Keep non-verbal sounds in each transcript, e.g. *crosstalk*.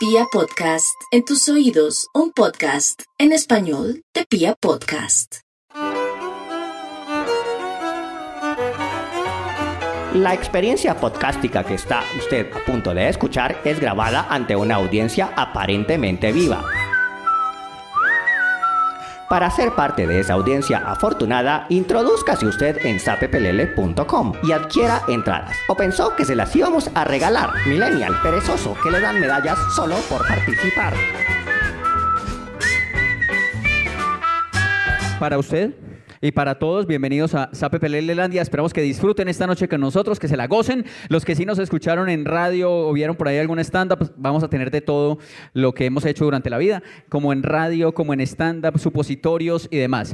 Pia Podcast, en tus oídos, un podcast en español de Pia Podcast. La experiencia podcástica que está usted a punto de escuchar es grabada ante una audiencia aparentemente viva. Para ser parte de esa audiencia afortunada, introduzcase usted en sapepelele.com y adquiera entradas. ¿O pensó que se las íbamos a regalar? Millennial perezoso que le dan medallas solo por participar. Para usted y para todos, bienvenidos a Sape Landia. Esperamos que disfruten esta noche con nosotros, que se la gocen. Los que sí nos escucharon en radio o vieron por ahí algún stand-up, vamos a tener de todo lo que hemos hecho durante la vida, como en radio, como en stand-up, supositorios y demás.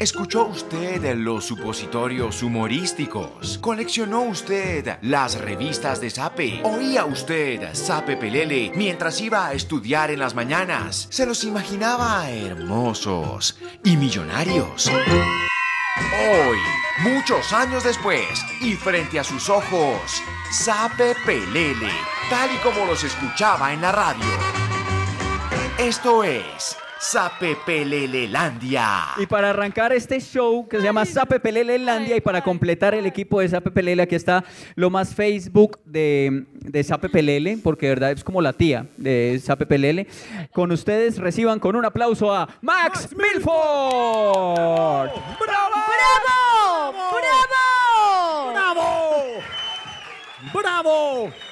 ¿Escuchó usted los supositorios humorísticos? ¿Coleccionó usted las revistas de Sape? ¿Oía usted Sape Pelele mientras iba a estudiar en las mañanas? ¿Se los imaginaba hermosos y millonarios? Hoy, muchos años después, y frente a sus ojos, Sape Pelele, tal y como los escuchaba en la radio. Esto es Sape Pelelelandia. Y para arrancar este show que se llama Sape Pelelelandia y para completar el equipo de Sape Pelele, aquí está lo más Facebook de, de porque de verdad es como la tía de Sape Pelele. Con ustedes reciban con un aplauso a Max, Milford. ¡Bravo! ¡Bravo! ¡Bravo! ¡Bravo!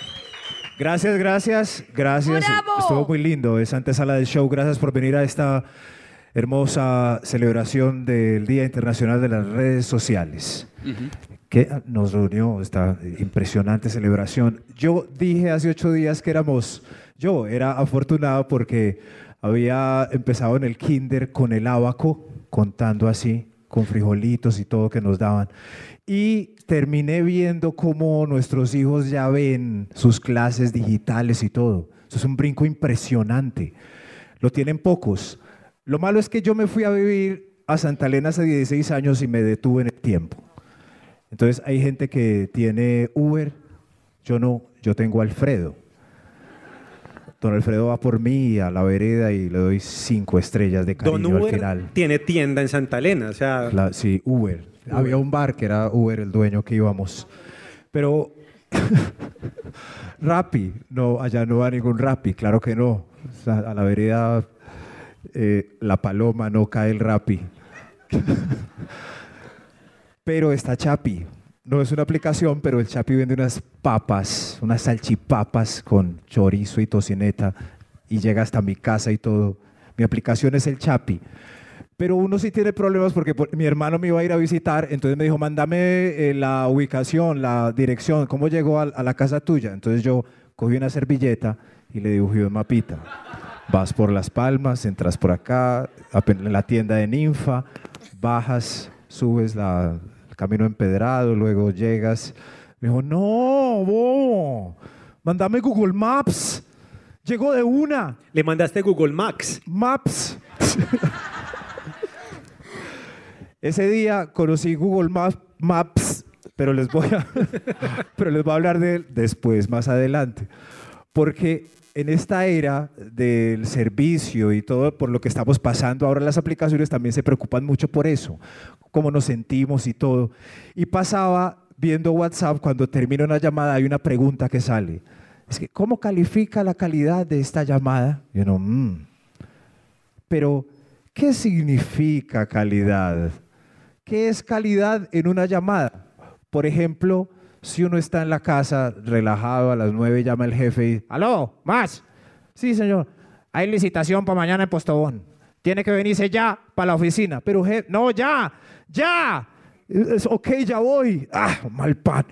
Gracias, gracias, gracias. ¡Bravo! Estuvo muy lindo esa antesala del show. Gracias por venir a esta hermosa celebración del Día Internacional de las Redes Sociales. Que nos reunió esta impresionante celebración. Yo dije hace ocho días que éramos, yo era afortunado porque había empezado en el kinder con el abaco, contando así, con frijolitos y todo que nos daban. Y terminé viendo cómo nuestros hijos ya ven sus clases digitales y todo. Eso es un brinco impresionante. Lo tienen pocos. Lo malo es que yo me fui a vivir a Santa Elena hace 16 años y me detuve en el tiempo. Entonces hay gente que tiene Uber, yo no, yo tengo Alfredo. Don Alfredo va por mí a la vereda y le doy cinco estrellas de Don cariño al Uber final. tiene tienda en Santa Elena, o sea, La- sí, Uber. Había un bar que era Uber el dueño que íbamos. Pero *laughs* Rappi, no, allá no va ningún Rappi, claro que no. O sea, a la vereda eh, La Paloma no cae el Rappi. *laughs* pero está Chapi. No es una aplicación, pero el Chapi vende unas papas, unas salchipapas con chorizo y tocineta y llega hasta mi casa y todo. Mi aplicación es el Chapi. Pero uno sí tiene problemas porque por- mi hermano me iba a ir a visitar, entonces me dijo, mándame eh, la ubicación, la dirección, cómo llegó a, a la casa tuya. Entonces yo cogí una servilleta y le dibujé un mapita. Vas por Las Palmas, entras por acá, en la tienda de Ninfa, bajas, subes la, camino empedrado, luego llegas. Me dijo, no, bobo, mándame Google Maps. Llegó de una. le mandaste Google Maps. Maps. Ese día conocí Google Maps, Maps, pero les voy a, *laughs* pero les voy a hablar de él después, más adelante, porque en esta era del servicio y todo por lo que estamos pasando ahora las aplicaciones también se preocupan mucho por eso, cómo nos sentimos y todo. Y pasaba viendo WhatsApp cuando termina una llamada hay una pregunta que sale. Es que, ¿cómo califica la calidad de esta llamada? Y uno, "Mm". Pero, ¿qué significa calidad? ¿Qué es calidad en una llamada? Por ejemplo, si uno está en la casa relajado a las nueve, llama el jefe y, ¿aló? ¿Más? Sí, señor. Hay licitación para mañana en Postobón. Tiene que venirse ya para la oficina. Pero, je- no, ya, ya. Es, ok, ya voy. Ah, mal pan.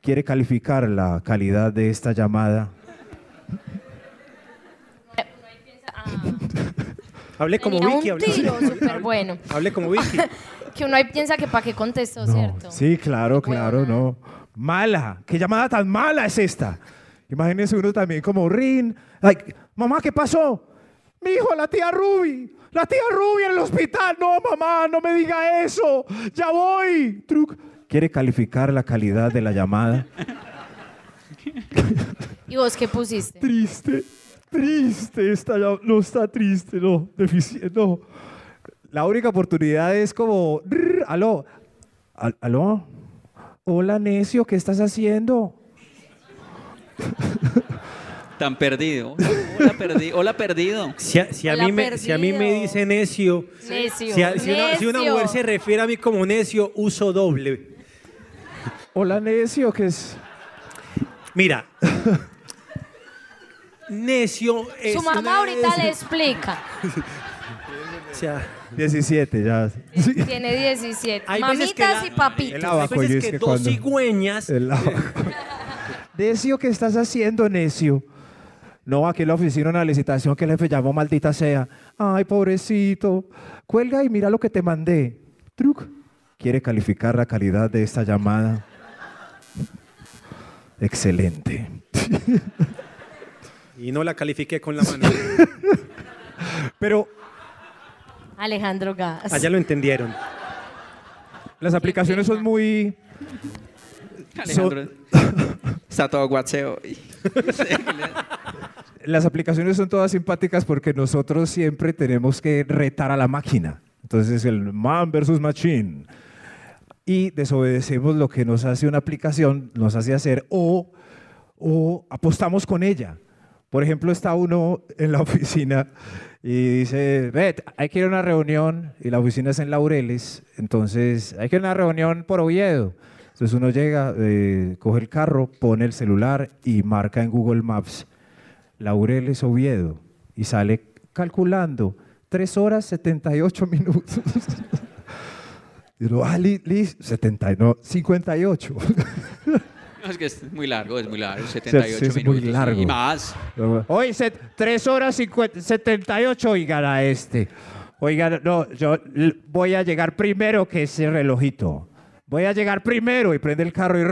¿Quiere calificar la calidad de esta llamada? *laughs* Hablé como Tenía Vicky. un hablé- tiro súper bueno. Hablé como Vicky. *laughs* Que uno ahí piensa que para qué contestó, No, ¿cierto? Sí, claro, claro, no. Mala. ¿Qué llamada tan mala es esta? Imagínense uno también como Rin. Ay, mamá, ¿qué pasó? Mi hijo, la tía Ruby. La tía Ruby en el hospital. No, mamá, no me diga eso. Ya voy. Truc. ¿Quiere calificar la calidad de la llamada? ¿Y vos qué pusiste? Triste, triste, está ya- no está triste, no, deficiente, no. La única oportunidad es como, "Rrr, aló, Al- aló, hola necio, ¿qué estás haciendo? *laughs* Tan perdido. Hola, perdido. Hola, perdido. Si a, si a Hola, mí, me, si a mí me perdido. dice necio, Necio. si, a- si una, si una necio. mujer se refiere a mí como necio, uso doble. Hola necio, ¿qué es? Mira, *laughs* necio es. Su mamá ahorita le explica. *laughs* O sea, 17 ya. Sí. Tiene 17. Hay veces que Mamitas la- y papitos. El hay abajo, yo veces es que que dos cuando- cigüeñas. El. Necio, *laughs* ¿qué estás haciendo, necio? No, aquí en la oficina una licitación que el jefe llamó maldita sea. Ay, pobrecito. Cuelga y mira lo que te mandé. Truc. Quiere calificar la calidad de esta llamada. Excelente. *laughs* Y no la califiqué con la mano. *laughs* Pero Alejandro Gas. Allá lo entendieron. las aplicaciones son muy... Alejandro. *laughs* Está todo guatseo. *laughs* Las aplicaciones son todas simpáticas porque nosotros siempre tenemos que retar a la máquina. Entonces el man versus machine. Y desobedecemos lo que nos hace una aplicación, nos hace hacer o, o apostamos con ella. Por ejemplo, está uno en la *laughs* oficina y dice, ve, hay que ir a una reunión y la oficina es en Laureles, entonces hay que ir a una reunión por Oviedo. Entonces uno llega, eh, coge el carro, pone el celular y marca en Google Maps Laureles Oviedo y sale calculando 3 horas 78 minutos. *laughs* Y uno, ah, li, li, 70, no, 58. *laughs* No, *laughs* es que es muy largo, es muy largo. 78 sí, es muy minutos. largo. Y más. Hoy 3 horas 50 78, oigan a este. Oigan, no, yo voy a llegar primero que ese relojito. Voy a llegar primero y prende el carro y...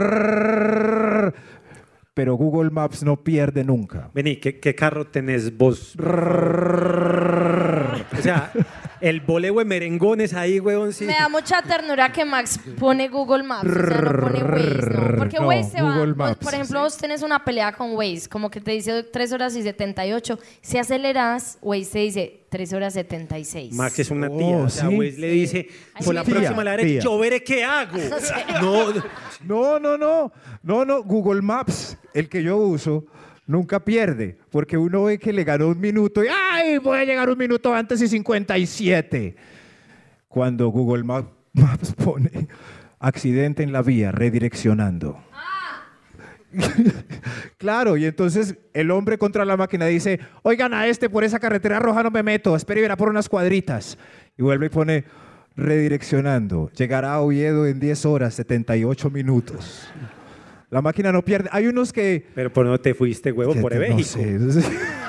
Pero Google Maps no pierde nunca. Vení, ¿qué, qué carro tenés vos? O sea, el boleo de merengones ahí, huevón, sí. Me da mucha ternura que Max pone Google Maps, o sea, no pone Waze, ¿no? Porque No, Waze se va. Google vos, Maps. por ejemplo, vos tenés una pelea con Waze, como que te dice 3 horas y 78. Si aceleras, Waze te dice 3 horas 76. Max es una Oh, tía. o sea, ¿sí? Waze le dice, Ay, por la sí. próxima a la derecha, Tía. yo veré qué hago. *laughs* No, No, no, no, no, no, Google Maps, el que yo uso, nunca pierde, porque uno ve que le ganó un minuto y ¡ay! Voy a llegar un minuto antes y 57. Cuando Google Ma- Maps pone accidente en la vía, redireccionando. *laughs* claro, y entonces el hombre contra la máquina dice, oigan a este por esa carretera roja no me meto, espere y verá por unas cuadritas. Y vuelve y pone redireccionando. Llegará a Oviedo en 10 horas, 78 minutos. La máquina no pierde. Hay unos que... pero por no te fuiste, huevo, por no sé. *laughs*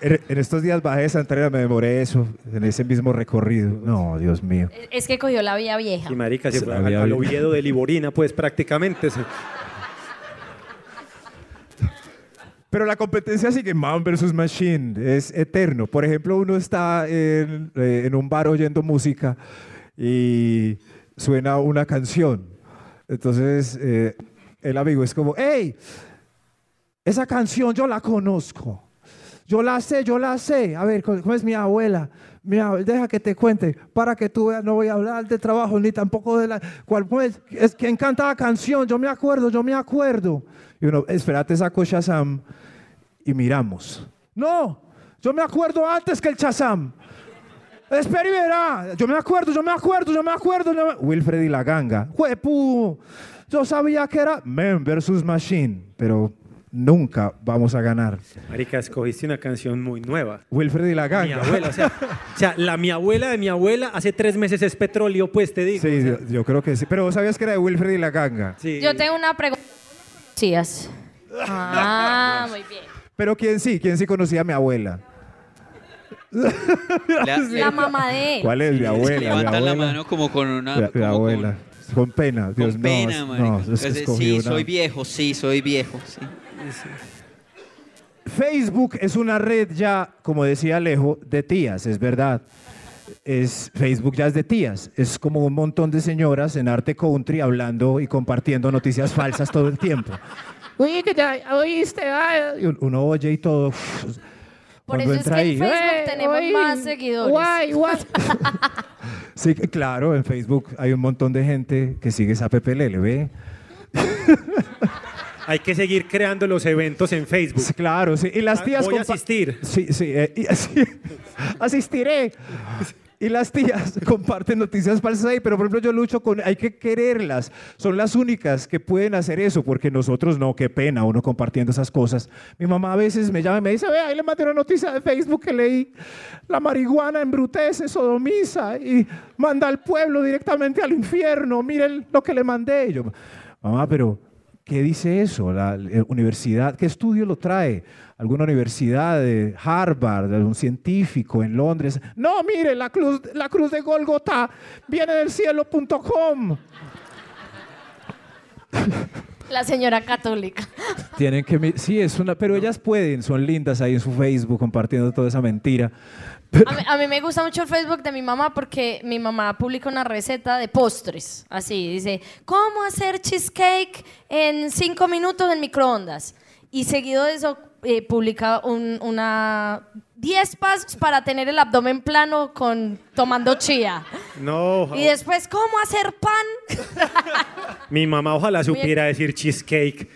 en, en estos días bajé de Santander, me demoré eso, en ese mismo recorrido. No, Dios mío. Es- que cogió la vía vieja. Y marica, se fue al. Oviedo de Liborina, pues prácticamente. se- Pero la competencia sigue man versus machine, es eterno. Por ejemplo, uno está en, eh, en un bar oyendo música y suena una canción. Entonces, eh, el amigo es como, hey, esa canción yo la conozco. Yo la sé, yo la sé. A ver, ¿cómo es mi abuela? Mi deja que te cuente, para que tú veas, no voy a hablar de trabajo ni tampoco de la... ¿Cuál cómo es? quien canta la canción? Yo me acuerdo, yo me acuerdo. Y uno, espérate, saco Shazam y miramos. No, yo me acuerdo antes que el Shazam. Espera y verá. Yo me acuerdo, yo me acuerdo, yo me acuerdo. yo me- Wilfred y la ganga. ¡Juepu! Yo sabía que era Man versus Machine, pero nunca vamos a ganar. Marica, escogiste una canción muy nueva. Wilfred y la Mi ganga. abuela, o sea, o sea, la mi abuela de mi abuela hace tres meses es petróleo, pues te digo. Sí, o sea, yo, yo creo que sí. Pero vos sabías que era de Wilfred y la ganga. sí. Yo tengo una pregunta. Sí. Ah, muy bien. Pero ¿quién sí? ¿Quién sí conocía a mi abuela? La, *laughs* La mamá de él. ¿Cuál es mi abuela? Mi levantan la mano como con una. Mi- mi como abuela. Con pena, Con, Dios con no, pena, no, es que sí, una- soy viejo, sí, soy viejo. Sí. Facebook es una red ya, como decía Alejo, de tías, es verdad. Es, Facebook ya es de tías. Es como un montón de señoras en arte country hablando y compartiendo noticias falsas todo el tiempo. uy, que ya oíste, ay", y uno oye y todo. Por eso es que ahí, en Facebook "Eh, tenemos más seguidores. guay, guay". *laughs* Sí, claro, en Facebook hay un montón de gente que sigue esa PPLL, ¿ve? *laughs* Hay que seguir creando los eventos en Facebook. Claro, sí. Y las Ah, tías... voy a asistir. Sí, sí, eh, y así- *laughs* asistiré. Y las tías *laughs* comparten noticias falsas ahí, pero por ejemplo yo lucho con, hay que quererlas. Son las únicas que pueden hacer eso, porque nosotros no, qué pena uno compartiendo esas cosas. Mi mamá a veces me llama y me dice, ve, ahí le mandé una noticia de Facebook que leí, la marihuana embrutece, sodomiza y manda al pueblo directamente al infierno, miren lo que le mandé. Y yo, mamá, pero ¿Qué dice eso? La, eh, universidad, ¿qué estudio lo trae? ¿Alguna universidad de Harvard, algún científico en Londres? No, mire, la cruz, la cruz de Golgotha viene del cielo.com. La señora católica. Tienen que, sí, es una, pero ellas pueden, son lindas ahí en su Facebook compartiendo toda esa mentira. A mí, a mí me gusta mucho el Facebook de mi mamá porque mi mamá publica una receta de postres. Así, dice, ¿cómo hacer cheesecake en cinco minutos en microondas? Y seguido de eso, eh, publica un- una 10 pasos para tener el abdomen plano con tomando chía. No, Y después, ¿cómo hacer pan? *laughs* mi mamá ojalá supiera decir cheesecake.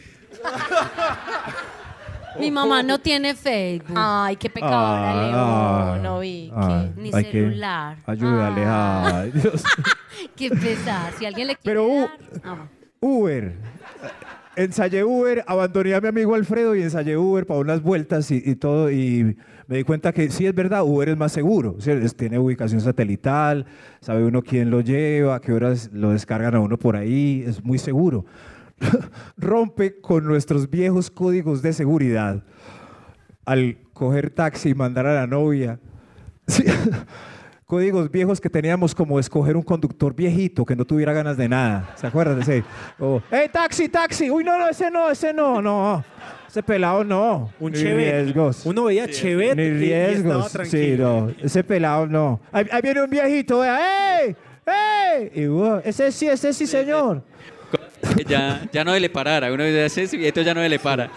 Mi mamá no tiene Facebook. Ay, qué pecadora, Ah, León. No vi ah, Ni hay que- celular. Ayúdale, ay, Dios. *laughs* Qué pesar. Si alguien le quiere Pero, dar- Ah, Uber. Ensayé Uber, abandoné a mi amigo Alfredo y ensayé Uber para unas vueltas y, todo. Y me di cuenta que sí es verdad, Uber es más seguro. Tiene ubicación satelital, sabe uno quién lo lleva, a qué horas lo descargan a uno por ahí. Es muy seguro. *laughs* Rompe con nuestros viejos códigos de seguridad al coger taxi y mandar a la novia. *laughs* Códigos viejos que teníamos como escoger un conductor viejito que no tuviera ganas de nada. ¿Se acuerdan de ese? Como, ¡Hey, taxi, taxi! Uy, no, no, ese no, ese no, no. Ese pelado no. Un Ni Chevet. riesgos. Uno veía Chevet Ni y- y estaba riesgos. Sí, no. Ese pelado no. Ahí, ahí viene un viejito, vea. ¡Ey! ¡Ey! Y, wow, ese sí, ese sí, señor. Ya, ya no le parar. Uno dice eso y esto ya no le para.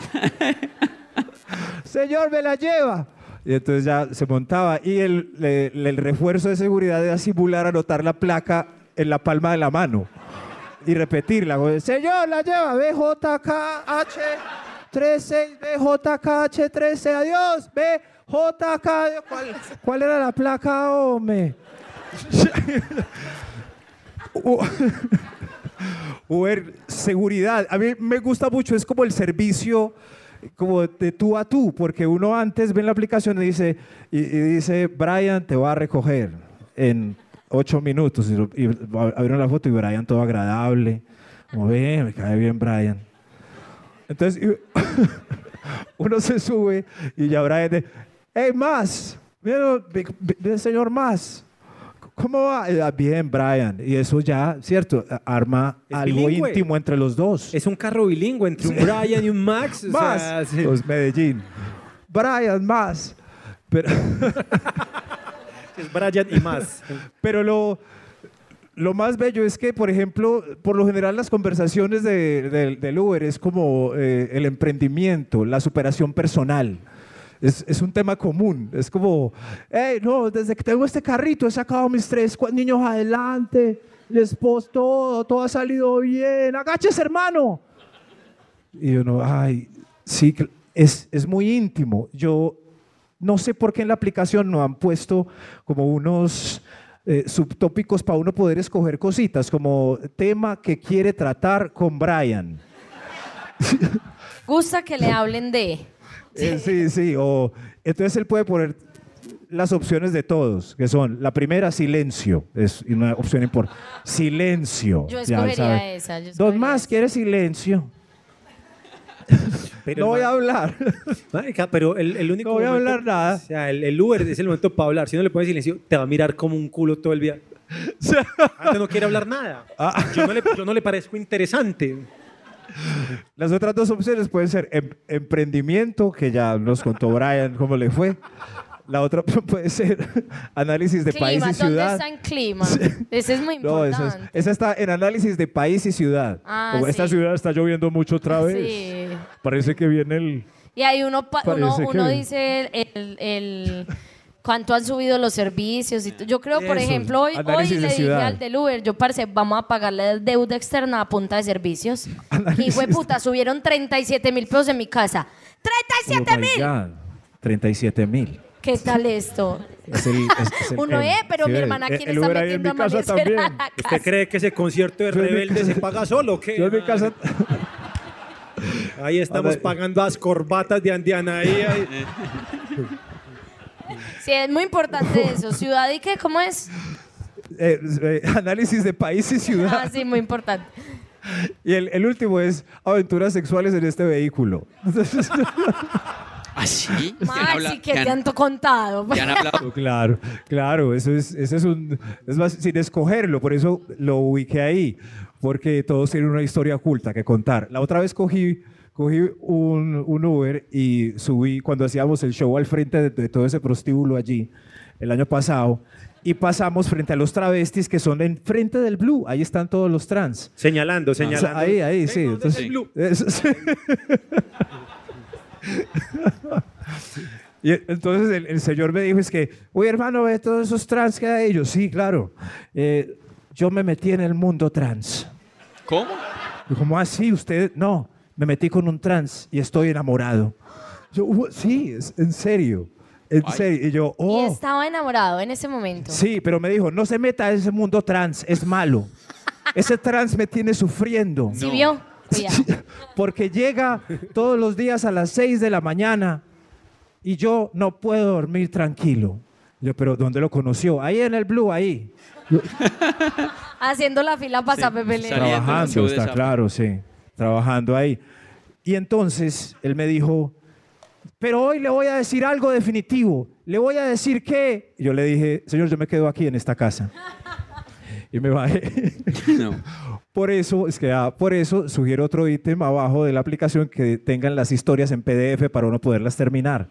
*laughs* señor, me la lleva. Y entonces ya se montaba. Y el, refuerzo de seguridad era simular anotar la placa en la palma de la mano y repetirla. Señor, la lleva. BJKH 13, BJKH 13, adiós. BJK. ¿Cuál, cuál era la placa, hombre? *laughs* Uber, seguridad. A mí me gusta mucho, es como el servicio como de tú a tú, porque uno antes ve la aplicación y dice, y, dice, Brian te va a recoger en ocho minutos. Y, y abrieron la foto y Brian todo agradable. Como ve, me cae bien Brian. Entonces *laughs* uno se sube y ya Brian dice, hey, más, mira, señor más. ¿Cómo va? Eh, ah, Bien, Brian. Y eso ya, ¿cierto? Arma Es algo bilingüe. íntimo entre los dos. Es un carro bilingüe entre un Brian y un Max. o más. sea, sí. Pues Medellín. Brian, más. Pero, *laughs* Es Brian y más. pero lo, lo más bello es que, por ejemplo, por lo general las conversaciones de- de- del Uber es como eh, el emprendimiento, la superación personal. Es, es un tema común. Es como, hey, no, desde que tengo este carrito he sacado mis tres niños adelante, les esposo todo, todo ha salido bien. Agáchese, hermano. Y uno, ay, sí, es, es muy íntimo. Yo no sé por qué en la aplicación no han puesto como unos eh, subtópicos para uno poder escoger cositas, como tema que quiere tratar con Brian. Gusta que le hablen de. Eh, sí, sí. O, entonces él puede poner las opciones de todos, que son la primera, silencio. Es una opción importante. Silencio. Yo ya escogería sabe. esa. yo Dos escogería más, esa. ¿quiere silencio? Pero no voy a hablar. Marica, pero el, el único No voy a momento- hablar nada. O sea, el, el Uber es el momento para hablar. Si no le pones silencio, te va a mirar como un culo todo el día. *laughs* Antes no quiere hablar nada. Ah. Yo, no le, yo no le parezco interesante. Las otras dos opciones pueden ser em- emprendimiento, que ya nos contó Brian cómo le fue. La otra *laughs* puede ser análisis de clima, país y ¿dónde ciudad. está en clima? Ese es muy No, importante. esa, es- esa está en análisis de país y ciudad. Ah, Como esta sí. ciudad está lloviendo mucho otra vez. Sí. Parece que viene el... Y ahí uno, uno, que- uno dice el, el- el- cuánto han subido los servicios. Y yo creo, por Eso, ejemplo, hoy, hoy le dije ciudad. al del Uber, yo parce, vamos a pagar la deuda externa a punta de servicios. *laughs* Y fue puta, subieron 37 mil pesos en mi casa. ¡37 Oh my mil! God, 37 mil. ¿Qué tal esto? Es el- es- es el- *laughs* Uno, el- eh, pero sí, mi hermana el está Uber ahí en metiendo mi casa amanecer a también. la *laughs* ¿Usted casa? cree que ese concierto de Rebelde casa- se paga solo o qué? Yo en mi casa... Ahí estamos pagando las corbatas de Andiana ahí. ahí. Sí, es muy importante *laughs* eso. ¿Ciudad y qué? ¿Cómo es? eh, eh, análisis de país y ciudad. Ah, sí, muy importante. Y el, el último es aventuras sexuales en este vehículo. *laughs* ¿Ah, sí? Maxi, ¿qué te han to- contado? ¿Qué han hablado? claro, claro, eso es, eso es un, es más, sin escogerlo, por eso lo ubiqué ahí, porque todos tienen una historia oculta que contar. La otra vez cogí, cogí un, un Uber y subí, cuando hacíamos el show al frente de, de todo ese prostíbulo allí, el año pasado, y pasamos frente a los travestis que son en frente del Blue, ahí están todos los trans. Señalando, O sea, señalando. ahí, ahí, sí. Venga, ¿dónde está entonces- el blue? eso sí. *laughs* Y entonces el, el señor me dijo, es que, oye hermano, ve todos esos trans que hay. Yo, sí, claro. Eh, yo me metí en el mundo trans. ¿Cómo? Y como así, usted, no, me metí con un trans y estoy enamorado. Yo, "Uh, sí, es, en serio, en serio. Y yo, Y oh, estaba enamorado en ese momento. sí, pero me dijo, no se meta a ese mundo trans, es malo. Ese trans me tiene sufriendo. ¿Sí vio? *laughs* Porque llega todos los días a las 6 de la mañana y yo no puedo dormir tranquilo. Yo, pero ¿dónde lo conoció? Ahí en el Blue, ahí. *laughs* Haciendo la fila para Pepe Saliendo del Trabajando, está claro, sí. Trabajando ahí. Y entonces él me dijo, pero hoy le voy a decir algo definitivo. Le voy a decir que... Yo le dije, señor, yo me quedo aquí en esta casa. *laughs* Y me bajé. No. Por eso, es que ah, por eso sugiero otro ítem abajo de la aplicación que tengan las historias en PDF para uno poderlas terminar.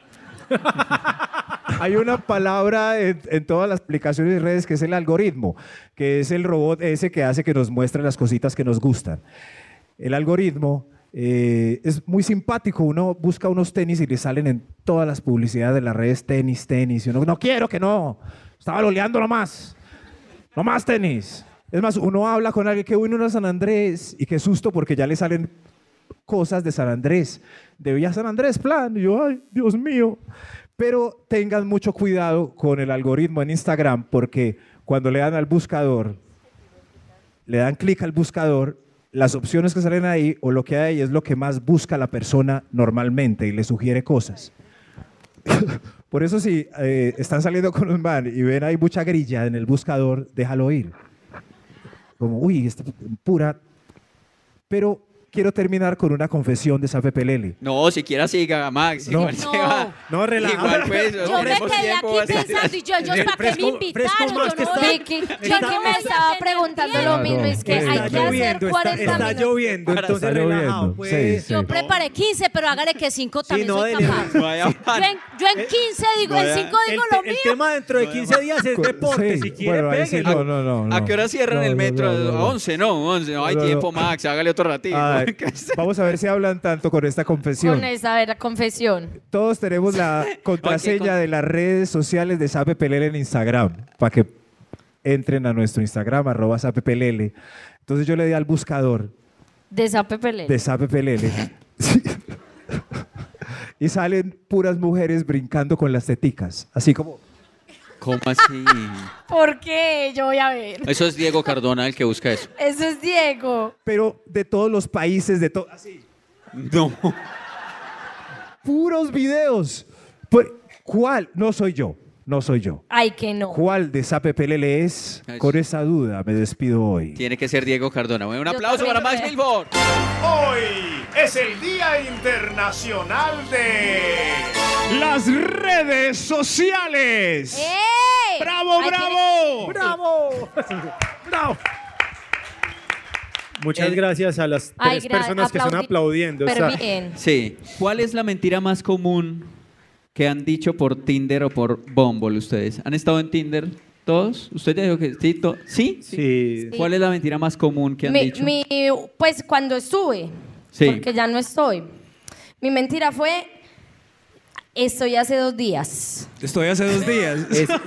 *laughs* Hay una palabra en, en todas las aplicaciones y redes que es el algoritmo, que es el robot ese que hace que nos muestre las cositas que nos gustan. El algoritmo eh, es muy simpático. Uno busca unos tenis y le salen en todas las publicidades de las redes tenis, tenis. Y uno, no quiero que no. Estaba loleando nomás. No más tenis. Es más, uno habla con alguien que vino a San Andrés y qué susto porque ya le salen cosas de San Andrés. De Villa San Andrés, plan. Y yo, ay, Dios mío. Pero tengan mucho cuidado con el algoritmo en Instagram porque cuando le dan al buscador, le dan clic al buscador, las opciones que salen ahí o lo que hay es lo que más busca la persona normalmente y le sugiere cosas. *laughs* Por eso si eh, están saliendo con un man y ven ahí mucha grilla en el buscador, déjalo ir. Como, uy, esta pura... Pero quiero terminar con una confesión de Safe Pelele. No, siquiera siga, Max. No. Igual se No. va. No, relaja. Igual, pues, Yo me quedé aquí pensando y yo, ellos para qué me invitaron. Yo que no está- voy- Vicky, Está- Vicky me estaba preguntando lo mismo. Es que Está hay Está que hacer lloviendo, está, 40 está minutos. lloviendo, Para- entonces Está relajado. lloviendo, Pues. Yo preparé 15, pero hágale que 5 también soy capaz. Yo en, yo en 15 digo, en 5 El, digo lo el mío. tema dentro de 15 días es deporte. Si quiere, no. ¿A qué hora cierran el metro? no, no, no. A 11, no, 11. No hay tiempo, Max. Hágale otro ratito. *laughs* Vamos a ver si hablan tanto con esta confesión. Con esa, ver, confesión. Todos tenemos la *laughs* contraseña con- de las redes sociales de Sape Pelele en Instagram, para que entren a nuestro Instagram, arroba Sape Pelele. Entonces yo le di al buscador De esa Pepe Le. de Sape Pelele. Sí. *laughs* y salen puras mujeres brincando con las teticas, así como... ¿Cómo así? *laughs* ¿Por qué? Yo voy a ver. Eso es Diego Cardona el que busca eso. Eso es Diego. Pero de todos los países, de todo... Así. No. Puros videos. ¿Cuál? No soy yo, no soy yo. Ay, que no. ¿Cuál de Sape Pelele es? Ay, Con esa duda me despido hoy. Tiene que ser Diego Cardona. Bueno, un Yo aplauso para Max. Milford. Hoy es el Día Internacional de Las redes sociales. ¡Ey! ¡Bravo, bravo! ¡Bravo! *laughs* ¡Bravo! Muchas El- gracias a las Ay, tres gra- personas que están aplaudi- aplaudiendo. Pero bien. Sí. ¿Cuál es la mentira más común que han dicho por Tinder o por Bumble ustedes? ¿Han estado en Tinder todos? ¿Usted ya dijo que sí? to- ¿Sí? Sí. ¿Cuál es la mentira más común que han Mi- dicho? mi- pues cuando estuve, Sí. porque ya no estoy. Mi mentira fue, estoy hace dos días. Estoy hace dos días. *laughs*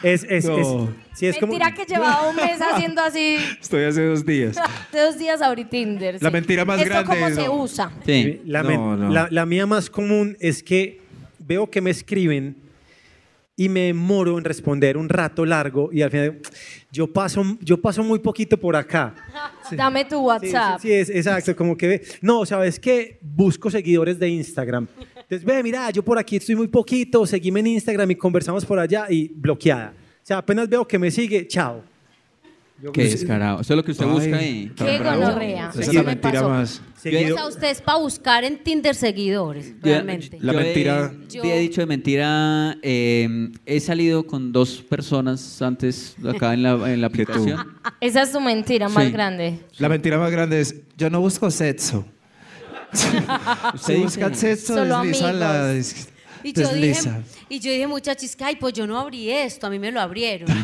Es, es, es, No. es- sí, es como- mentira que llevaba un mes *laughs* haciendo así. Estoy hace dos días. *laughs* Hace dos días abrí Tinder. La sí. mentira más Esto grande cómo es- se no. usa. Sí. La, No, no. La, la mía más común es que veo que me escriben y me demoro en responder un rato largo y al final yo paso, yo paso muy poquito por acá. *laughs* Dame tu Sí, WhatsApp. Sí, sí, es, exacto, como que no, ¿sabes qué? Busco seguidores de Instagram. Entonces, ve, mira, yo por aquí estoy muy poquito, seguime en Instagram y conversamos por allá y bloqueada. O sea, apenas veo que me sigue, chao. Qué descarado. Eso es lo que usted Ay, busca ahí. tan Qué gonorrea. Esa es la me mentira más. O Seguido- sea, usted es para buscar en Tinder seguidores, realmente. La yo he- mentira- Yo he dicho de mentira, eh, he salido con dos personas antes acá en la, en la aplicación. Esa es tu mentira más Sí. grande. La mentira más grande es, yo no busco sexo. *laughs* Usted dice, sexo, Solo desliza la... amigos. des- Y yo, dije, desliza. Y yo dije, muchachos, que ay, pues yo no abrí esto, a mí me lo abrieron. *laughs*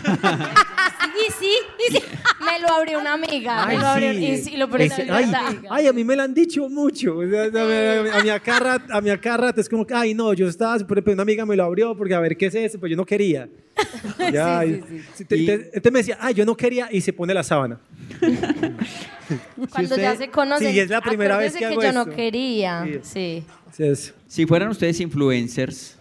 y sí, y sí. Me lo abrió una amiga. Ay, me lo abrió, sí. y, sí, lo es ay, ay, a mí me lo han dicho mucho. O sea, a, a mi acá rat- a mi es como que, ay, no, yo estaba súper, pero una amiga me lo abrió porque a ver qué es eso, pues yo no quería. *laughs* Ya, Sí, y- sí, sí, te- te- Entonces me decía, ay, yo no quería y se pone la sábana. *laughs* Cuando usted- ya se conocen. Sí, es la primera vez que hago yo no esto. quería. Sí. Si fueran ustedes influencers,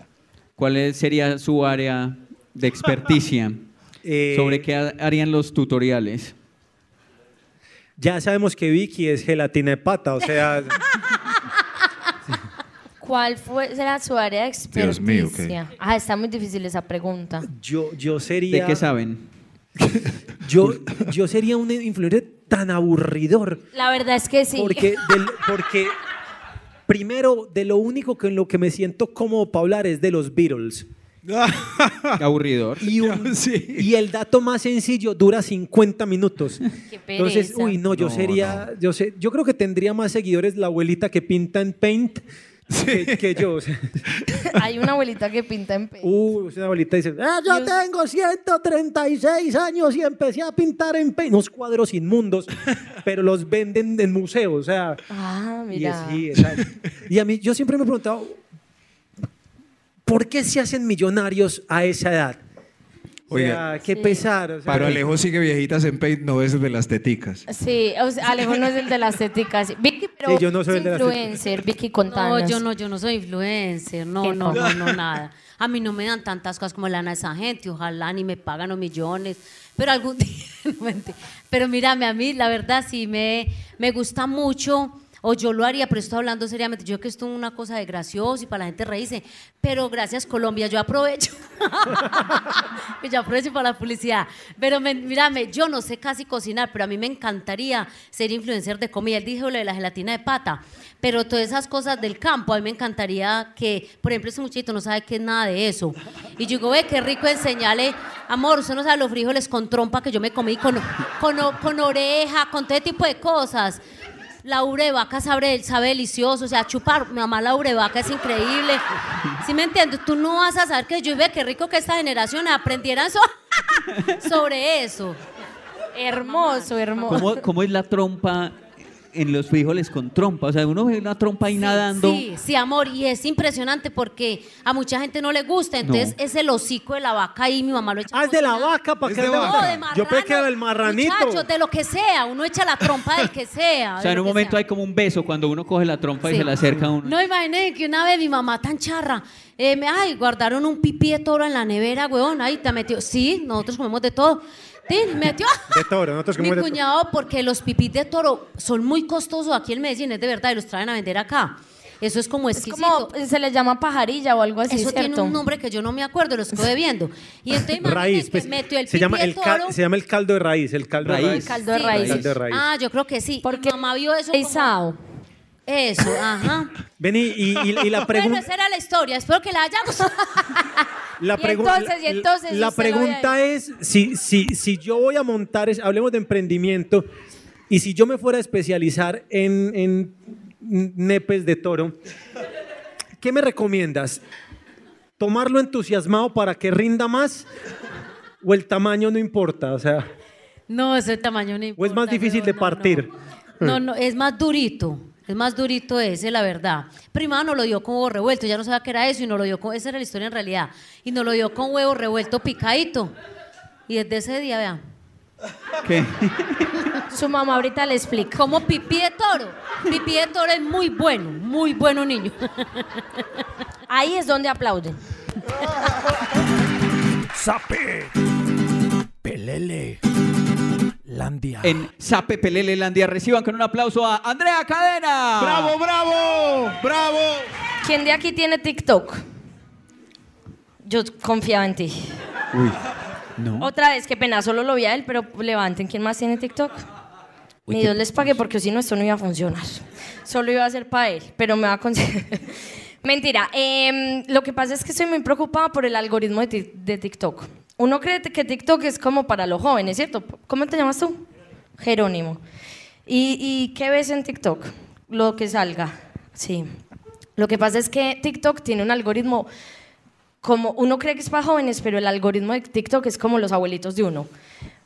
¿cuál sería su área de experticia? *laughs* eh, ¿Sobre qué ha- harían los tutoriales? Ya sabemos que Vicky es gelatina de pata, o sea, *laughs* ¿Cuál fue, será su área de experticia? Dios mío, ¿qué? Ah, está muy difícil esa pregunta. yo, yo sería... ¿De qué saben? *laughs* Yo, yo sería un influencer tan aburridor. La verdad es que sí. Porque, del- porque primero, de lo único que en lo que me siento cómodo para hablar es de los Beatles. *laughs* Aburridor. Y, un- *laughs* y el dato más sencillo dura 50 minutos. *laughs* Qué Entonces, uy, no, yo No, sería, yo sé, yo creo que tendría más seguidores la abuelita que pinta en paint que, que yo. o sea. *laughs* Hay una abuelita que pinta en pe- Uh, una abuelita dice, ah, yo tengo 136 años y empecé a pintar en paint, unos cuadros inmundos, *laughs* pero los venden en museos, o sea, Ah, y, mira. sí, exacto. Y a mí, yo siempre me he preguntado, ¿por qué se hacen millonarios a esa edad? Sea, Oiga, qué Sí. pesar. o sea, Pero Alejo sigue viejitas en Paint, no es de las teticas. Sí, o sea, Alejo no es el de las estéticas. Vicky, pero Sí, yo no soy es el de las influencer. Vicky, contanos. No, yo no, yo no soy influencer, no, ¿Qué no, no? no, nada. A mí no me dan tantas cosas como lana de esa gente, ojalá ni me pagan los millones, pero algún *laughs* día, no, mentira. pero mírame, a mí la verdad sí me, me gusta mucho, o yo lo haría, pero estoy hablando seriamente, yo que esto es una cosa de gracioso y para la gente reírse, pero gracias Colombia, yo aprovecho, *laughs* yo aprovecho para la publicidad, pero me- yo no sé casi cocinar, pero a mí me encantaría ser influencer de comida, él dijo lo de la gelatina de pata, pero todas esas cosas del campo, a mí me encantaría que, por ejemplo, ese muchachito no sabe qué es nada de eso. Y yo digo, ve, qué rico enseñarle, amor, usted no sabe los frijoles con trompa que yo me comí, con, con oreja, con todo tipo de cosas. La ubre de vaca sabe, sabe delicioso, o sea, chupar, mamá la ubre de vaca es increíble. ¿Sí me entiendes? Tú no vas a saber que yo ve qué rico que esta generación aprendieran so- *laughs* sobre eso. Hermoso, hermoso. ¿Cómo, cómo es la trompa en los frijoles con trompa? O sea, uno ve una trompa ahí nadando. Sí, sí, amor, y es impresionante porque a mucha gente no le gusta, entonces No. es el hocico de la vaca y mi mamá lo echa. Ah, es de la vaca, ¿para Es qué de vaca. No, vaca? de marrano. Yo pensé que era el marranito. Muchachos, de lo que sea, uno echa la trompa del que sea. O sea, en un momento sea. hay como un beso cuando uno coge la trompa y se la acerca a uno. No imaginen que una vez mi mamá tan charra, eh, me, ay, guardaron un pipí de toro en la nevera, weón, ahí te metió. Sí, nosotros comemos de todo. Sí, metió. De toro, nosotros Mi de toro. cuñado, porque los pipís de toro son muy costosos aquí en Medellín, es de verdad, y los traen a vender acá. Eso es como Es exquisito. como, se le llama pajarilla o algo así, Eso tiene un nombre que yo no me acuerdo, lo estoy viendo. Y entonces imagínate *laughs* Raíz, que pues, metió el se, llama pipí el toro. se llama el caldo de raíz, el caldo de Raíz. raíz. Caldo de Sí. raíz. Caldo de raíz. Ah, yo creo que sí. Porque Mi mamá vio eso. como-. Eso, ajá. Vení, y, y- y la *laughs* Bueno, pregunta... esa era la historia. Espero que la haya gustado. *laughs* La, Y entonces, y entonces, la pregunta es, si, si, si yo voy a montar, hablemos de emprendimiento, y si yo me fuera a especializar en, en nepes de toro, ¿qué me recomiendas? ¿Tomarlo entusiasmado para que rinda más? ¿O el tamaño no importa? O sea, No, ese tamaño no ¿o es más difícil de no, partir? No, no, no, es más durito. Es más durito ese, la verdad. Primero nos lo dio con huevo revuelto, ya no sabía qué era eso y nos lo dio con, esa era la historia en realidad. Y nos lo dio con huevo revuelto picadito. Y desde ese día, vean, ¿Qué? *laughs* Su mamá ahorita le explica. como pipí de toro. Pipí de toro es muy bueno, muy bueno niño. Ahí es donde aplauden. Sape. Pelele. Landia. En Sape Pelele Landia reciban con un aplauso a Andrea Cadena. ¡Bravo, bravo! ¡Bravo! ¿Quién de aquí tiene TikTok? Yo confiaba en ti. Uy, no. Otra vez, qué pena, solo lo vi a él, pero levanten, ¿quién más tiene TikTok? Ni Dios les pague porque si no esto no iba a funcionar. Solo iba a ser para él, pero me va a conseguir. *laughs* Mentira, em, lo que pasa es que estoy muy preocupada por el algoritmo de TikTok. Uno cree que TikTok es como para los jóvenes, ¿cierto? ¿Cómo te llamas tú? Jerónimo. ¿Y, y qué ves en TikTok? Lo que salga. Sí. Lo que pasa es que TikTok tiene un algoritmo como uno cree que es para jóvenes, pero el algoritmo de TikTok es como los abuelitos de uno.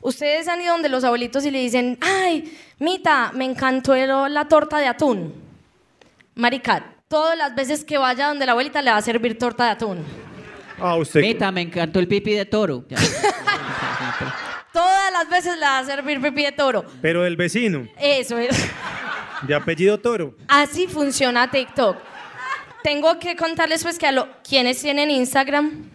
Ustedes han ido donde los abuelitos y le dicen, ay, Mita, me encantó la torta de atún. Marica, todas las veces que vaya donde la abuelita le va a servir torta de atún. Ah, usted. Meta, me encantó el pipi de toro. Ya. *laughs* Todas las veces le va a servir pipí de toro. Pero el vecino, Eso es. de apellido Toro. Así funciona TikTok. Tengo que contarles pues que a lo, quienes tienen Instagram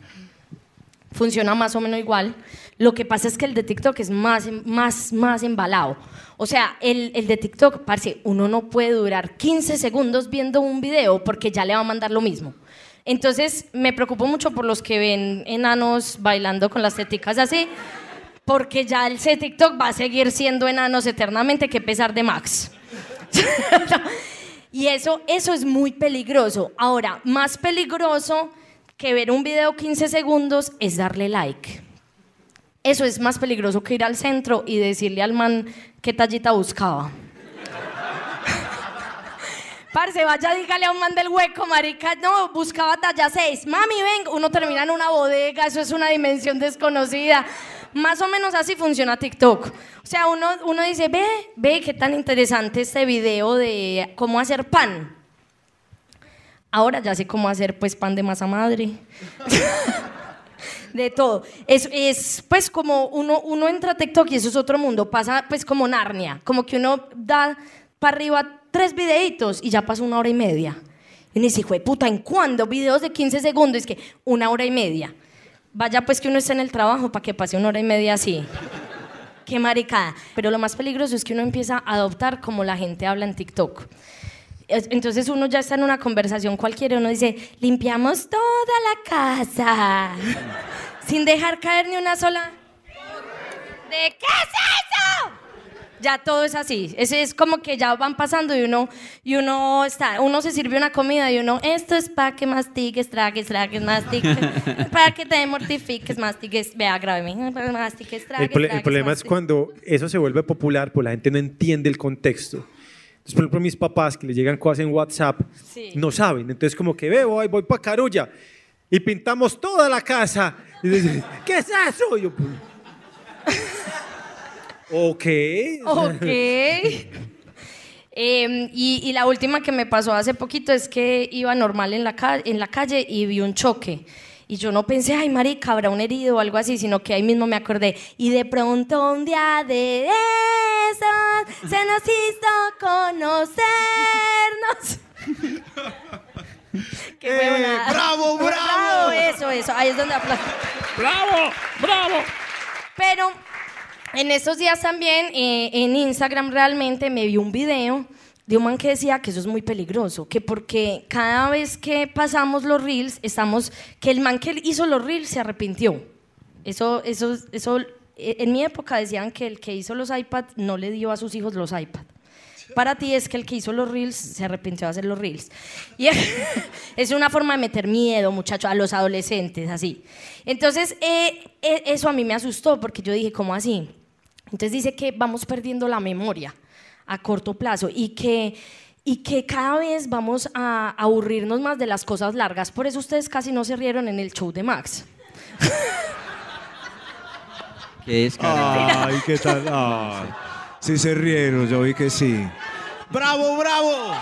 funciona más o menos igual. Lo que pasa es que el de TikTok es más, más, más embalado. O sea, el, el de TikTok, parce, uno no puede durar 15 segundos viendo un video porque ya le va a mandar lo mismo. Entonces, me preocupo mucho por los que ven enanos bailando con las teticas así, porque ya el de TikTok va a seguir siendo enanos eternamente, que pesar de Max. *laughs* Y eso, eso es muy peligroso. Ahora, más peligroso que ver un video 15 segundos es darle like. Eso es más peligroso que ir al centro y decirle al man qué tallita buscaba. Parce, vaya, dígale a un man del hueco, marica. No, buscaba talla 6. Mami, ven, uno termina en una bodega, eso es una dimensión desconocida. Más o menos así funciona TikTok. O sea, uno, uno dice, ve, ve, qué tan interesante este video de cómo hacer pan. Ahora ya sé cómo hacer, pues, pan de masa madre. *laughs* de todo. Es, es pues como uno, uno entra a TikTok y eso es otro mundo. Pasa pues como Narnia. Como que uno da para arriba tres videitos y ya pasa una hora y media. Y uno dice, hijo de puta, ¿en cuándo? Videos de 15 segundos. Es que una hora y media. Vaya pues que uno esté en el trabajo para que pase una hora y media así. Qué maricada. Pero lo más peligroso es que uno empieza a adoptar como la gente habla en TikTok. Es- Entonces uno ya está en una conversación cualquiera uno dice, limpiamos toda la casa, sin dejar caer ni una sola. ¿De qué es eso? Ya todo es así. Ese es como que ya van pasando y uno, y uno está, uno se sirve una comida y uno, esto es para que mastiques, tragues, tragues, mastiques, *laughs* para que te mortifiques, mastiques, vea, grábeme, mastiques, El, tragues, el tragues, problema es mastiques. cuando eso se vuelve popular, pues la gente no entiende el contexto. Entonces, por ejemplo, mis papás que les llegan cosas en WhatsApp Sí. no saben. Entonces, como que veo, voy, voy para Carulla y pintamos toda la casa. Y dicen, ¿qué es eso? Y yo, pues, *laughs* ok. Ok. *laughs* Em, y, y la última que me pasó hace poquito es que iba normal en la, ca- en la calle y vi un choque. Y yo no pensé, ay, marica, habrá un herido o algo así, sino que ahí mismo me acordé. Y de pronto un día de esos se nos hizo conocernos. *laughs* Qué huevonada. bravo, bravo. Eso, eso. Ahí es donde aplaudo. ¡Bravo! ¡Bravo! Pero en estos días también eh, en Instagram realmente me vi un video de un man que decía que eso es muy peligroso, que porque cada vez que pasamos los reels, estamos, que el man que hizo los reels se arrepintió. Eso, eso, eso, eh, en mi época decían que el que hizo los iPads no le dio a sus hijos los iPads. Para ti es que el que hizo los reels se arrepintió de hacer los reels. Y *laughs* es una forma de meter miedo, muchachos, a los adolescentes, así. Entonces, eh, eh, eso a mí me asustó porque yo dije, ¿cómo así? Entonces dice que vamos perdiendo la memoria a corto plazo y que, y que cada vez vamos a aburrirnos más de las cosas largas. Por eso ustedes casi no se rieron en el show de Max. *laughs* ¿Qué? Ay, ¿qué tal? *laughs* Ay. Sí se rieron, yo vi que sí. ¡Bravo, bravo!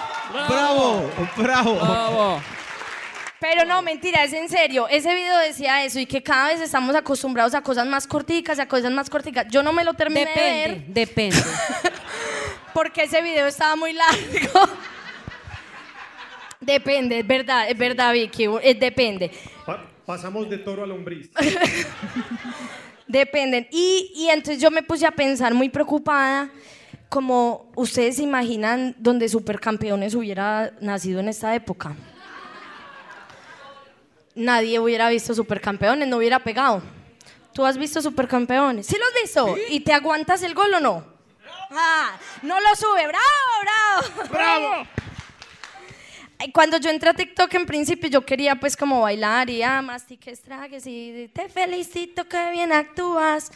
Bravo, bravo. Bravo. Pero no, mentira, es en serio. Ese video decía eso y que cada vez estamos acostumbrados a cosas más corticas, a cosas más corticas. Yo no me lo terminé de Depende, ver depende. *laughs* porque ese video estaba muy largo. *laughs* depende, es verdad, es verdad, Vicky, es depende. Pa- pasamos de toro a lombriz. *laughs* Dependen. Y, y entonces yo me puse a pensar muy preocupada, como ustedes se imaginan donde Supercampeones hubiera nacido en esta época. Nadie hubiera visto Supercampeones, no hubiera pegado. ¿Tú has visto Supercampeones? ¿Sí lo has visto? ¿Y te aguantas el gol o no? Ah, no lo sube. ¡Bravo, bravo! Bravo. Cuando yo entré a TikTok en principio yo quería pues como bailar y ah, mastiques, tragues y te felicito que bien actúas.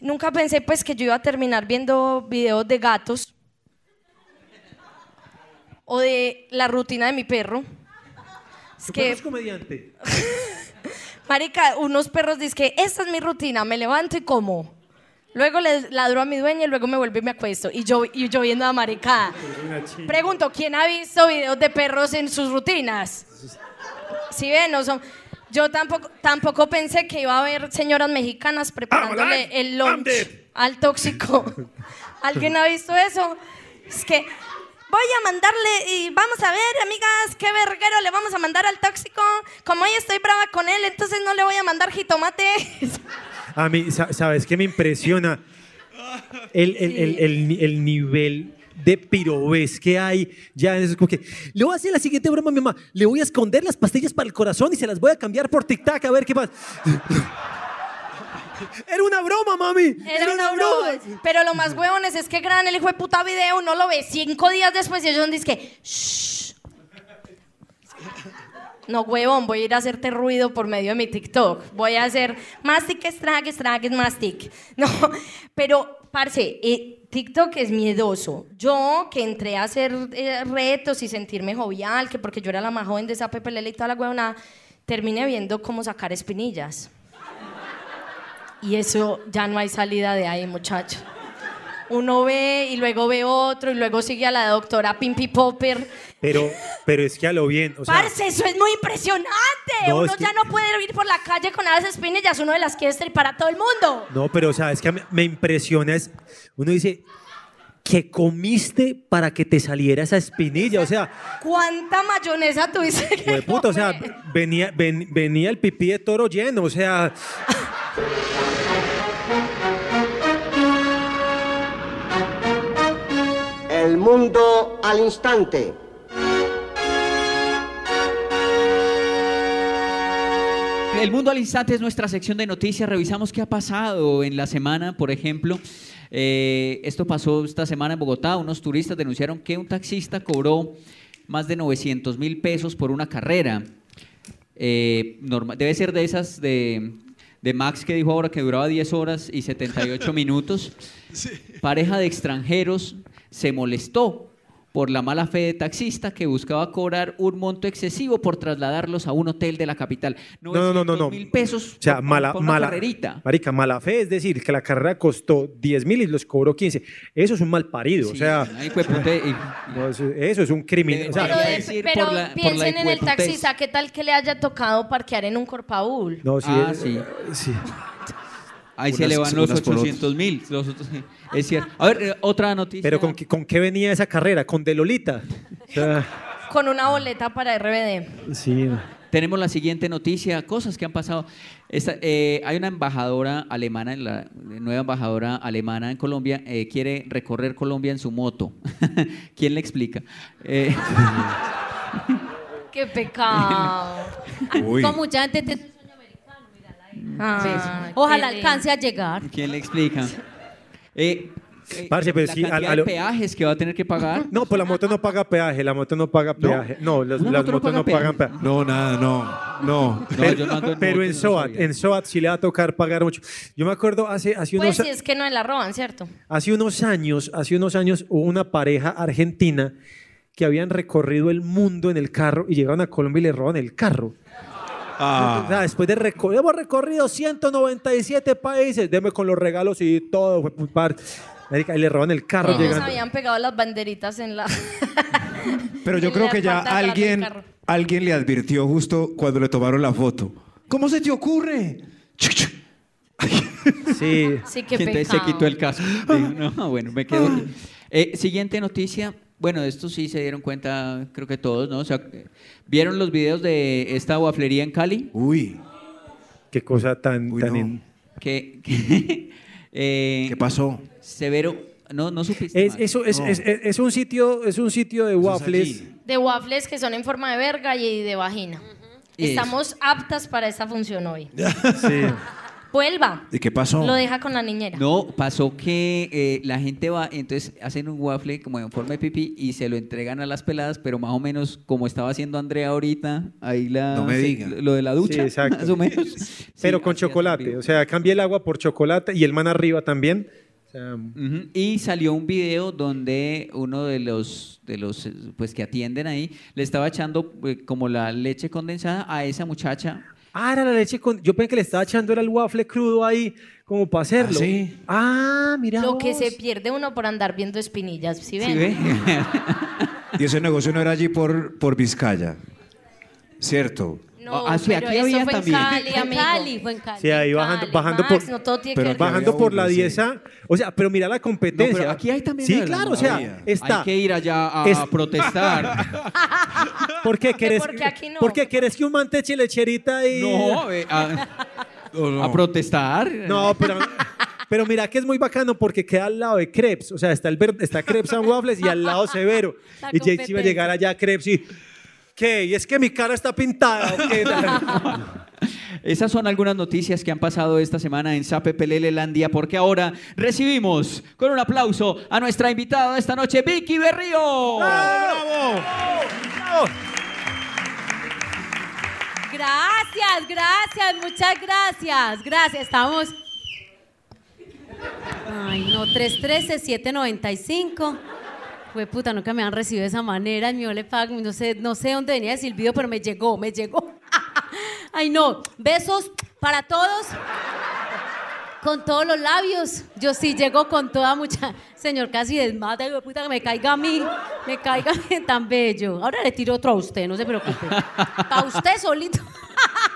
Nunca pensé pues que yo iba a terminar viendo videos de gatos o de la rutina de mi perro. Es ¿Tu que, es comediante? *laughs* marica, unos perros dicen que esta es mi rutina, me levanto y como. Luego le ladro a mi dueña y luego me vuelvo y me acuesto. Y yo, y yo viendo a maricada. *laughs* Pregunto, ¿quién ha visto videos de perros en sus rutinas? Si ven, no son... Yo tampoco, tampoco pensé que iba a haber señoras mexicanas preparándole el lunch al tóxico. *laughs* ¿Alguien ha visto eso? Es que voy a mandarle y vamos a ver, amigas, qué verguero le vamos a mandar al tóxico. Como hoy estoy brava con él, entonces no le voy a mandar jitomate. A mí, sa- ¿sabes qué me impresiona? El, el, el, el ni- el nivel de pirobés que hay ya. Es como le voy a hacer la siguiente broma mi mamá. Le voy a esconder las pastillas para el corazón y se las voy a cambiar por tic-tac a ver qué pasa. *laughs* Era una broma, mami. Era una broma. Pero lo más huevones es que gran el hijo de puta video, uno lo ve cinco días después y ellos dicen que, "Shh". No, huevón, voy a ir a hacerte ruido por medio de mi TikTok. Voy a hacer mastic, estrague, estrague, mastic. *laughs* No, pero, parce, eh, TikTok es miedoso. Yo, que entré a hacer eh, retos y sentirme jovial, que porque yo era la más joven de esa pepelele y toda la huevona, terminé viendo cómo sacar espinillas. Y eso ya no hay salida de ahí, muchacho. Uno ve y luego ve otro y luego sigue a la doctora Pimpi Popper. Pero, pero es que a lo bien, o sea, Parce, eso es muy impresionante. No, uno es que- ya no puede ir por la calle con aves espinillas, uno de las quiere para todo el mundo. no, pero o sea, es que me, me impresiona es, uno dice, ¿qué comiste para que te saliera esa espinilla? O sea, ¿Cuánta mayonesa tuviste que puta, o sea, venía, ven- venía el pipí de toro lleno, o sea, El mundo al instante. El mundo al instante es nuestra sección de noticias. Revisamos qué ha pasado en la semana, por ejemplo. eh, esto pasó esta semana en Bogotá. Unos turistas denunciaron que un taxista cobró más de 900 mil pesos por una carrera. Eh, debe ser de esas de, de Max que dijo ahora que duraba 10 horas y 78 *laughs* minutos. Pareja de extranjeros se molestó por la mala fe de taxista que buscaba cobrar un monto excesivo por trasladarlos a un hotel de la capital. no, no, no, no, no. mil pesos O sea, por- mala, por una mala, carrerita. marica, mala fe, es decir, que la carrera costó 10 mil y los cobró 15. Eso es un mal parido, o sea, ay, hijueputa, y- no, eso, eso es un crimen. O sea, Pero, decir pero por la- por la piensen en el taxista, ¿qué tal que le haya tocado parquear en un corpaúl? no, sí, Ah, es- sí. sí. Ahí se le van los unas por 800 mil. Es cierto. A ver, eh, otra noticia. Pero ¿con, qué- ¿con qué venía esa carrera? ¿Con De Lolita? O sea, *laughs* Con una boleta para RBD. sí. Tenemos la siguiente noticia, cosas que han pasado. Esta, eh, hay una embajadora alemana, la nueva embajadora alemana en Colombia, eh, quiere recorrer Colombia en su moto. *laughs* ¿Quién le explica? Eh, *laughs* Qué pecado. Uy. Con mucha gente te- Ah, Ojalá alcance a llegar. ¿Quién le explica? Eh, eh, Parce, pero la sí, cantidad de peajes que va a tener que pagar. No, pues la moto no paga peaje, la moto no paga peaje. No, las, ¿Una las moto no motos no paga pagan peaje. No, nada, no. No. No, yo no ando en Pero moto, en no SOAT, sabía. en SOAT sí le va a tocar pagar mucho. Yo me acuerdo hace, hace, Pues unos, si es que no la roban, ¿cierto? hace unos años, hace unos años hubo una pareja argentina que habían recorrido el mundo en el carro y llegaron a Colombia y le roban el carro. O Ah. sea, después de recorrer, hemos recorrido 197 países, deme con los regalos y todo. fue Y le roban el carro Ellos llegando. habían pegado las banderitas en la... *laughs* Pero yo creo que ya alguien, alguien le advirtió justo cuando le tomaron la foto. ¿Cómo se te ocurre? Sí. Sí, Que entonces se quitó el casco. Dijo, no, bueno, me quedo aquí. Eh, siguiente noticia. Bueno, de esto sí se dieron cuenta, creo que todos, ¿no? O sea, ¿vieron los videos de esta waflería en Cali? Uy, Qué cosa tan... Uy, tan no. *laughs* eh, ¿qué pasó? Severo, no, no supiste. Es, eso, es, No. es, es- es un sitio, es un sitio de waffles. De waffles que son en forma de verga y de vagina. Estamos aptas para esta función hoy. Sí. *laughs* Vuelva. ¿Y qué pasó? Lo deja con la niñera. No, pasó que eh, la gente va, entonces hacen un waffle como en forma de pipí y se lo entregan a las peladas, pero más o menos como estaba haciendo Andrea ahorita, ahí la, No me diga. lo de la ducha, Sí, exacto. más o menos. *laughs* Pero Sí, con chocolate. O sea, cambia el agua por chocolate y el man arriba también. O sea, Ujú, Y salió un video donde uno de los, de los eh, pues que atienden ahí le estaba echando eh, como la leche condensada a esa muchacha. Ah, era la leche con... Yo pensé que le estaba echando era el waffle crudo ahí como para hacerlo. ¿Ah, sí? Ah, mira Lo que se pierde uno por andar viendo espinillas. ¿Sí ven? ¿Sí ve? *laughs* Y ese negocio no era allí por, por Vizcaya. ¿Cierto? No, Ah, sí, pero aquí eso había fue también. en Cali, Fue en amigo. Cali, fue en Cali. Sí, ahí bajando, Cali, bajando Max, por... no todo tiene pero que ver Bajando por la uno, sí. 10 O sea, pero mira la competencia. No, pero aquí hay también Sí, claro, no o sea, había. está. Hay que ir allá a, Es- a protestar. *laughs* ¿Por qué querés, porque aquí no. ¿Por qué querés que un man te eche lecherita y no, eh, a, *laughs* a protestar. No, pero pero mira que es muy bacano porque queda al lado de Crepes, o sea, está el está Crepes and Waffles y al lado Severo. La y Jake iba a llegar allá a Crepes y ¿qué? ¿Y es que mi cara está pintada? *laughs* Esas son algunas noticias que han pasado esta semana en Sape Pelele Landia, porque ahora recibimos con un aplauso a nuestra invitada de esta noche, Vicky Berrío. Gracias, gracias, muchas gracias. Gracias, estamos. Ay, no, 313-795. Fue puta, nunca me han recibido de esa manera. Mi ole no sé, no sé dónde venía ese silbido, pero me llegó, me llegó. *laughs* Ay, no. Besos para todos. Con todos los labios. Yo sí llego con toda mucha. Señor, casi desmata, de puta, que me caiga a mí. Me caiga *laughs* tan bello. Ahora le tiro otro a usted, no se preocupe. Para usted solito. *laughs*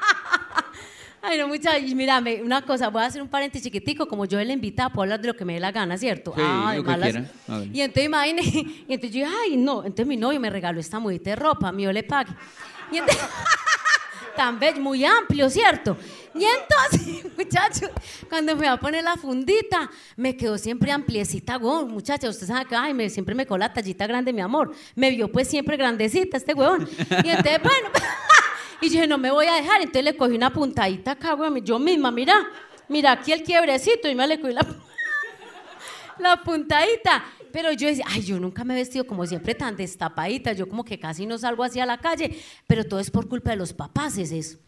Ay, no, mucha. y Mírame, una cosa, voy a hacer un paréntesis chiquitico. Como yo le invitaba, puedo hablar de lo que me dé la gana, ¿cierto? Ah, Sí, de lo que malas. quiera. Hágale. Y entonces imagínate, *laughs* y entonces yo dije, ay, no. Entonces mi novio me regaló esta mudita de ropa, mi yo le pague. Y entonces, *laughs* tan bello, muy amplio, ¿cierto? Y entonces, *laughs* muchachos, cuando me va a poner la fundita, me quedó siempre ampliecita, huevón. Muchachos, usted sabe que ay, me, siempre me coló la tallita grande, mi amor. Me vio pues siempre grandecita este huevón. Y entonces, bueno, y dije, no me voy a dejar. Entonces le cogí una puntadita acá, huevón. Yo misma, mira, mira aquí el quiebrecito y me le cogí la *laughs* la puntadita. Pero yo decía, ay, yo nunca me he vestido como siempre tan destapadita. Yo como que casi no salgo así a la calle. Pero todo es por culpa de los papás, es eso.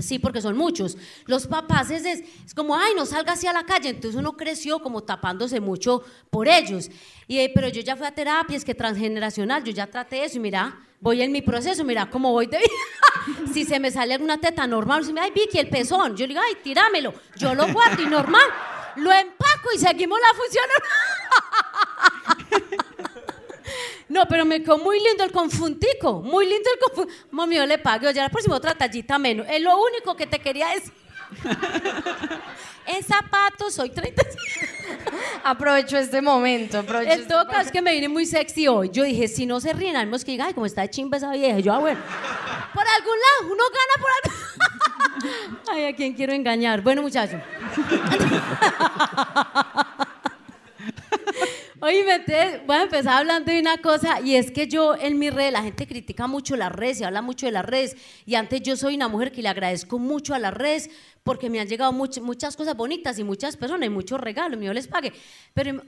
Sí, porque son muchos. Los papás es, es, como, ay, no salga así a la calle. Entonces uno creció como tapándose mucho por ellos. Y, eh, pero yo ya fui a terapia, es que transgeneracional, yo ya traté eso y mira, voy en mi proceso, mira cómo voy de vida. *laughs* si se me sale alguna teta normal, si me ay, Vicky, el pezón. Yo le digo, ay, tíramelo. Yo lo guardo y normal. Lo empaco y seguimos la función. *laughs* No, pero me quedó muy lindo el confuntico, muy lindo el confuntico. Mami, yo le pago, ya la próxima otra tallita menos. Es lo único que te quería decir. en zapatos soy 30. Aprovecho este momento. Aprovecho En este todo caso es que me vine muy sexy hoy. Yo dije, si no se ríen, al menos que diga, ay, como está de chimba esa vieja. Yo, ah, bueno. Por algún lado, uno gana por algún *laughs* Ay, ¿a quién quiero engañar? Bueno, muchachos. *laughs* Oye, entonces voy a empezar hablando de una cosa y es que yo en mi red, la gente critica mucho las redes y habla mucho de las redes y antes yo soy una mujer que le agradezco mucho a las redes porque me han llegado much- muchas cosas bonitas y muchas personas y muchos regalos, yo les pague. Pero,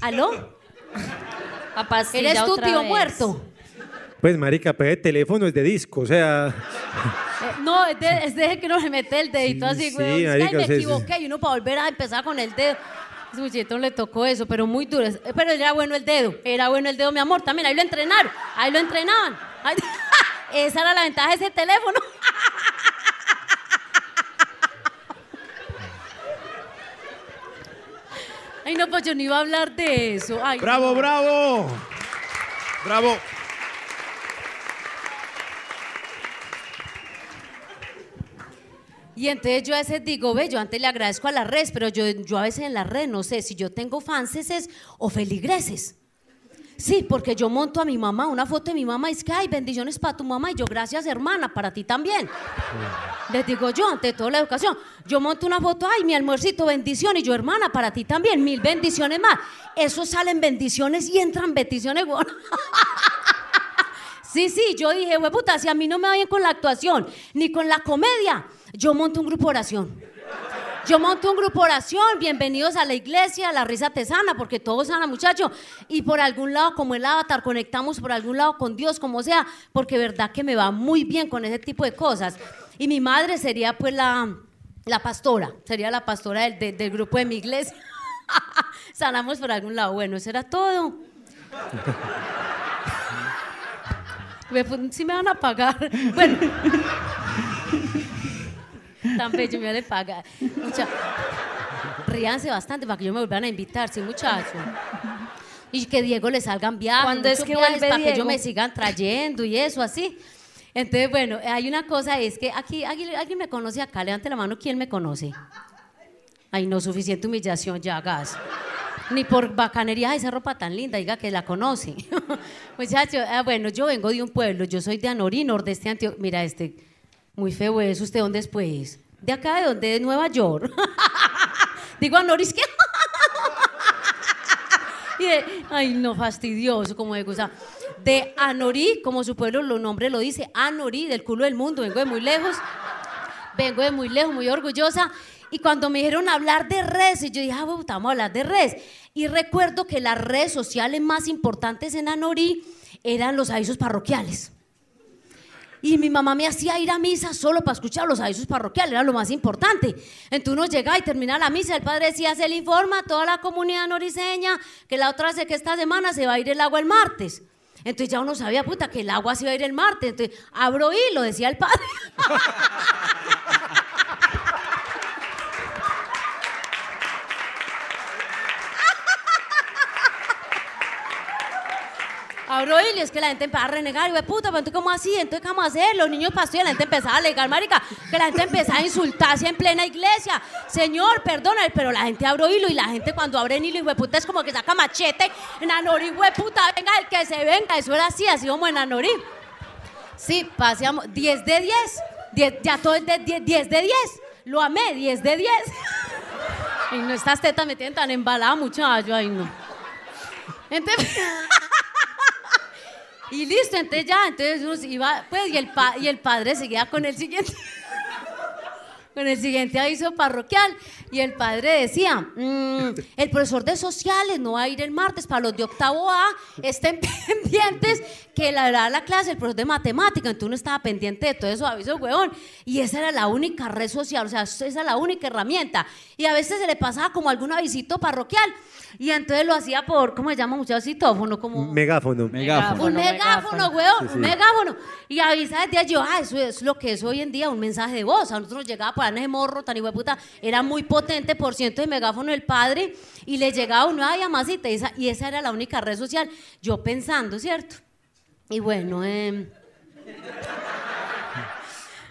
¿aló? *laughs* Papacilla ¿Eres tu tío vez. muerto? Pues, marica, pero el teléfono es de disco, o sea... Eh, no, es de, es de que no le mete el dedito Sí, así, sí, güey. marica, Ay, me o sea, sí. equivoqué y uno para volver a empezar con el dedo. Ese muchachito le tocó eso, pero muy duro. Eh, Pero era bueno el dedo, era bueno el dedo, mi amor. También ahí lo entrenaron, ahí lo entrenaban. Ay, *laughs* esa era la ventaja de ese teléfono. *laughs* Ay, no, pues yo no iba a hablar de eso. Ay, ¡Bravo, no. bravo! Bravo. Y entonces yo a veces digo, ve, yo antes le agradezco a la red, pero yo, yo a veces en la red no sé si yo tengo fanses o feligreses. Sí, porque yo monto a mi mamá una foto de mi mamá y es que, ay, bendiciones para tu mamá. Y yo, gracias, hermana, para ti también. Les digo yo, ante toda la educación. Yo monto una foto, ay, mi almuercito, bendición. Y yo, hermana, para ti también, mil bendiciones más. Eso salen bendiciones y entran bendiciones. weón. *laughs* Sí, sí, yo dije, güey, puta, si a mí no me va bien con la actuación, ni con la comedia, yo monto un grupo de oración. Yo monto un grupo de oración, bienvenidos a la iglesia, la risa tesana, porque todos sana, muchachos. Y por algún lado, como el avatar, conectamos por algún lado con Dios, como sea, porque verdad que me va muy bien con ese tipo de cosas. Y mi madre sería pues la, la pastora, sería la pastora del, del- grupo de mi iglesia. *laughs* Sanamos por algún lado. Bueno, eso era todo. *laughs* Sí me van a pagar. Bueno. Tan bello me van a pagar. Mucha- Ríanse bastante para que yo me vuelvan a invitar, sí, muchachos. Y que Diego le salgan viajes. ¿Cuándo es que vuelve Para que yo me sigan trayendo y eso, así. Entonces, bueno, hay una cosa, es que aquí, ¿alguien, alguien me conoce acá? Levante la mano, ¿quién me conoce? Ay, no, suficiente humillación, ya, gas. Ni por bacanería esa ropa tan linda, diga que la conoce. *laughs* Muchachos, ah, bueno, yo vengo de un pueblo, yo soy de Anorí, nordeste de Antioquia. Mira, este, muy feo es. ¿Usted dónde es, pues? De acá, ¿de dónde? De Nueva York. *laughs* Digo Anorí, es que... *laughs* Ay, no, fastidioso, como me gusta. De Anorí, como su pueblo lo nombre lo dice, Anorí, del culo del mundo, vengo de muy lejos. Vengo de muy lejos, muy orgullosa. Y cuando me dijeron hablar de redes, yo dije, ah, bueno, vamos a hablar de redes. Y recuerdo que las redes sociales más importantes en Anorí eran los avisos parroquiales. Y mi mamá me hacía ir a misa solo para escuchar los avisos parroquiales, era lo más importante. Entonces uno llegaba y terminaba la misa, el padre decía, se le informa a toda la comunidad noriseña que la otra que esta semana se va a ir el agua el martes. Entonces ya uno sabía, puta, que el agua se iba a ir el martes. Entonces, abro hilo, decía el padre. *laughs* Abro y es que la gente empezaba a renegar. Y yo, puta, pero entonces, ¿cómo así? Entonces, ¿qué vamos a hacer? Los niños pastores, la gente empezaba a alegar, marica, que la gente empezaba a insultarse en plena iglesia. Señor, perdona, pero la gente abrió hilo y la gente cuando abre hilo, y puta, es como que saca machete. En Anorí, puta, venga, el que se venga. Eso era así, así como en Anorí. Sí, paseamos 10 de 10. 10 ya todo es de 10, 10 de 10. Lo amé, 10 de 10. *laughs* Y no, estas tetas me tienen tan embalada, muchacho. Ay, no. Entonces, *laughs* y listo, entonces ya, entonces uno iba, pues, y el, pa- y el padre seguía con el siguiente. *laughs* Con el siguiente aviso parroquial. Y el padre decía, "Mm, el profesor de sociales no va a ir el martes para los de octavo A, estén *laughs* pendientes que la verdad la clase el profesor de matemática, entonces uno estaba pendiente de todo eso, aviso huevón, y esa era la única red social, o sea, esa era la única herramienta, y a veces se le pasaba como algún avisito parroquial, y entonces lo hacía por, ¿cómo se llama muchacho? Citófono, como... Megáfono. Un megáfono, weón, un megáfono. Y avisa desde allí, ah, eso es lo que es hoy en día, un mensaje de voz. A nosotros nos llegaba por ahí ese morro tan puta, era muy potente por ciento de megáfono del padre, y le llegaba una llamadita, y esa, y esa era la única red social. Yo pensando, ¿cierto? Y bueno, eh... *laughs*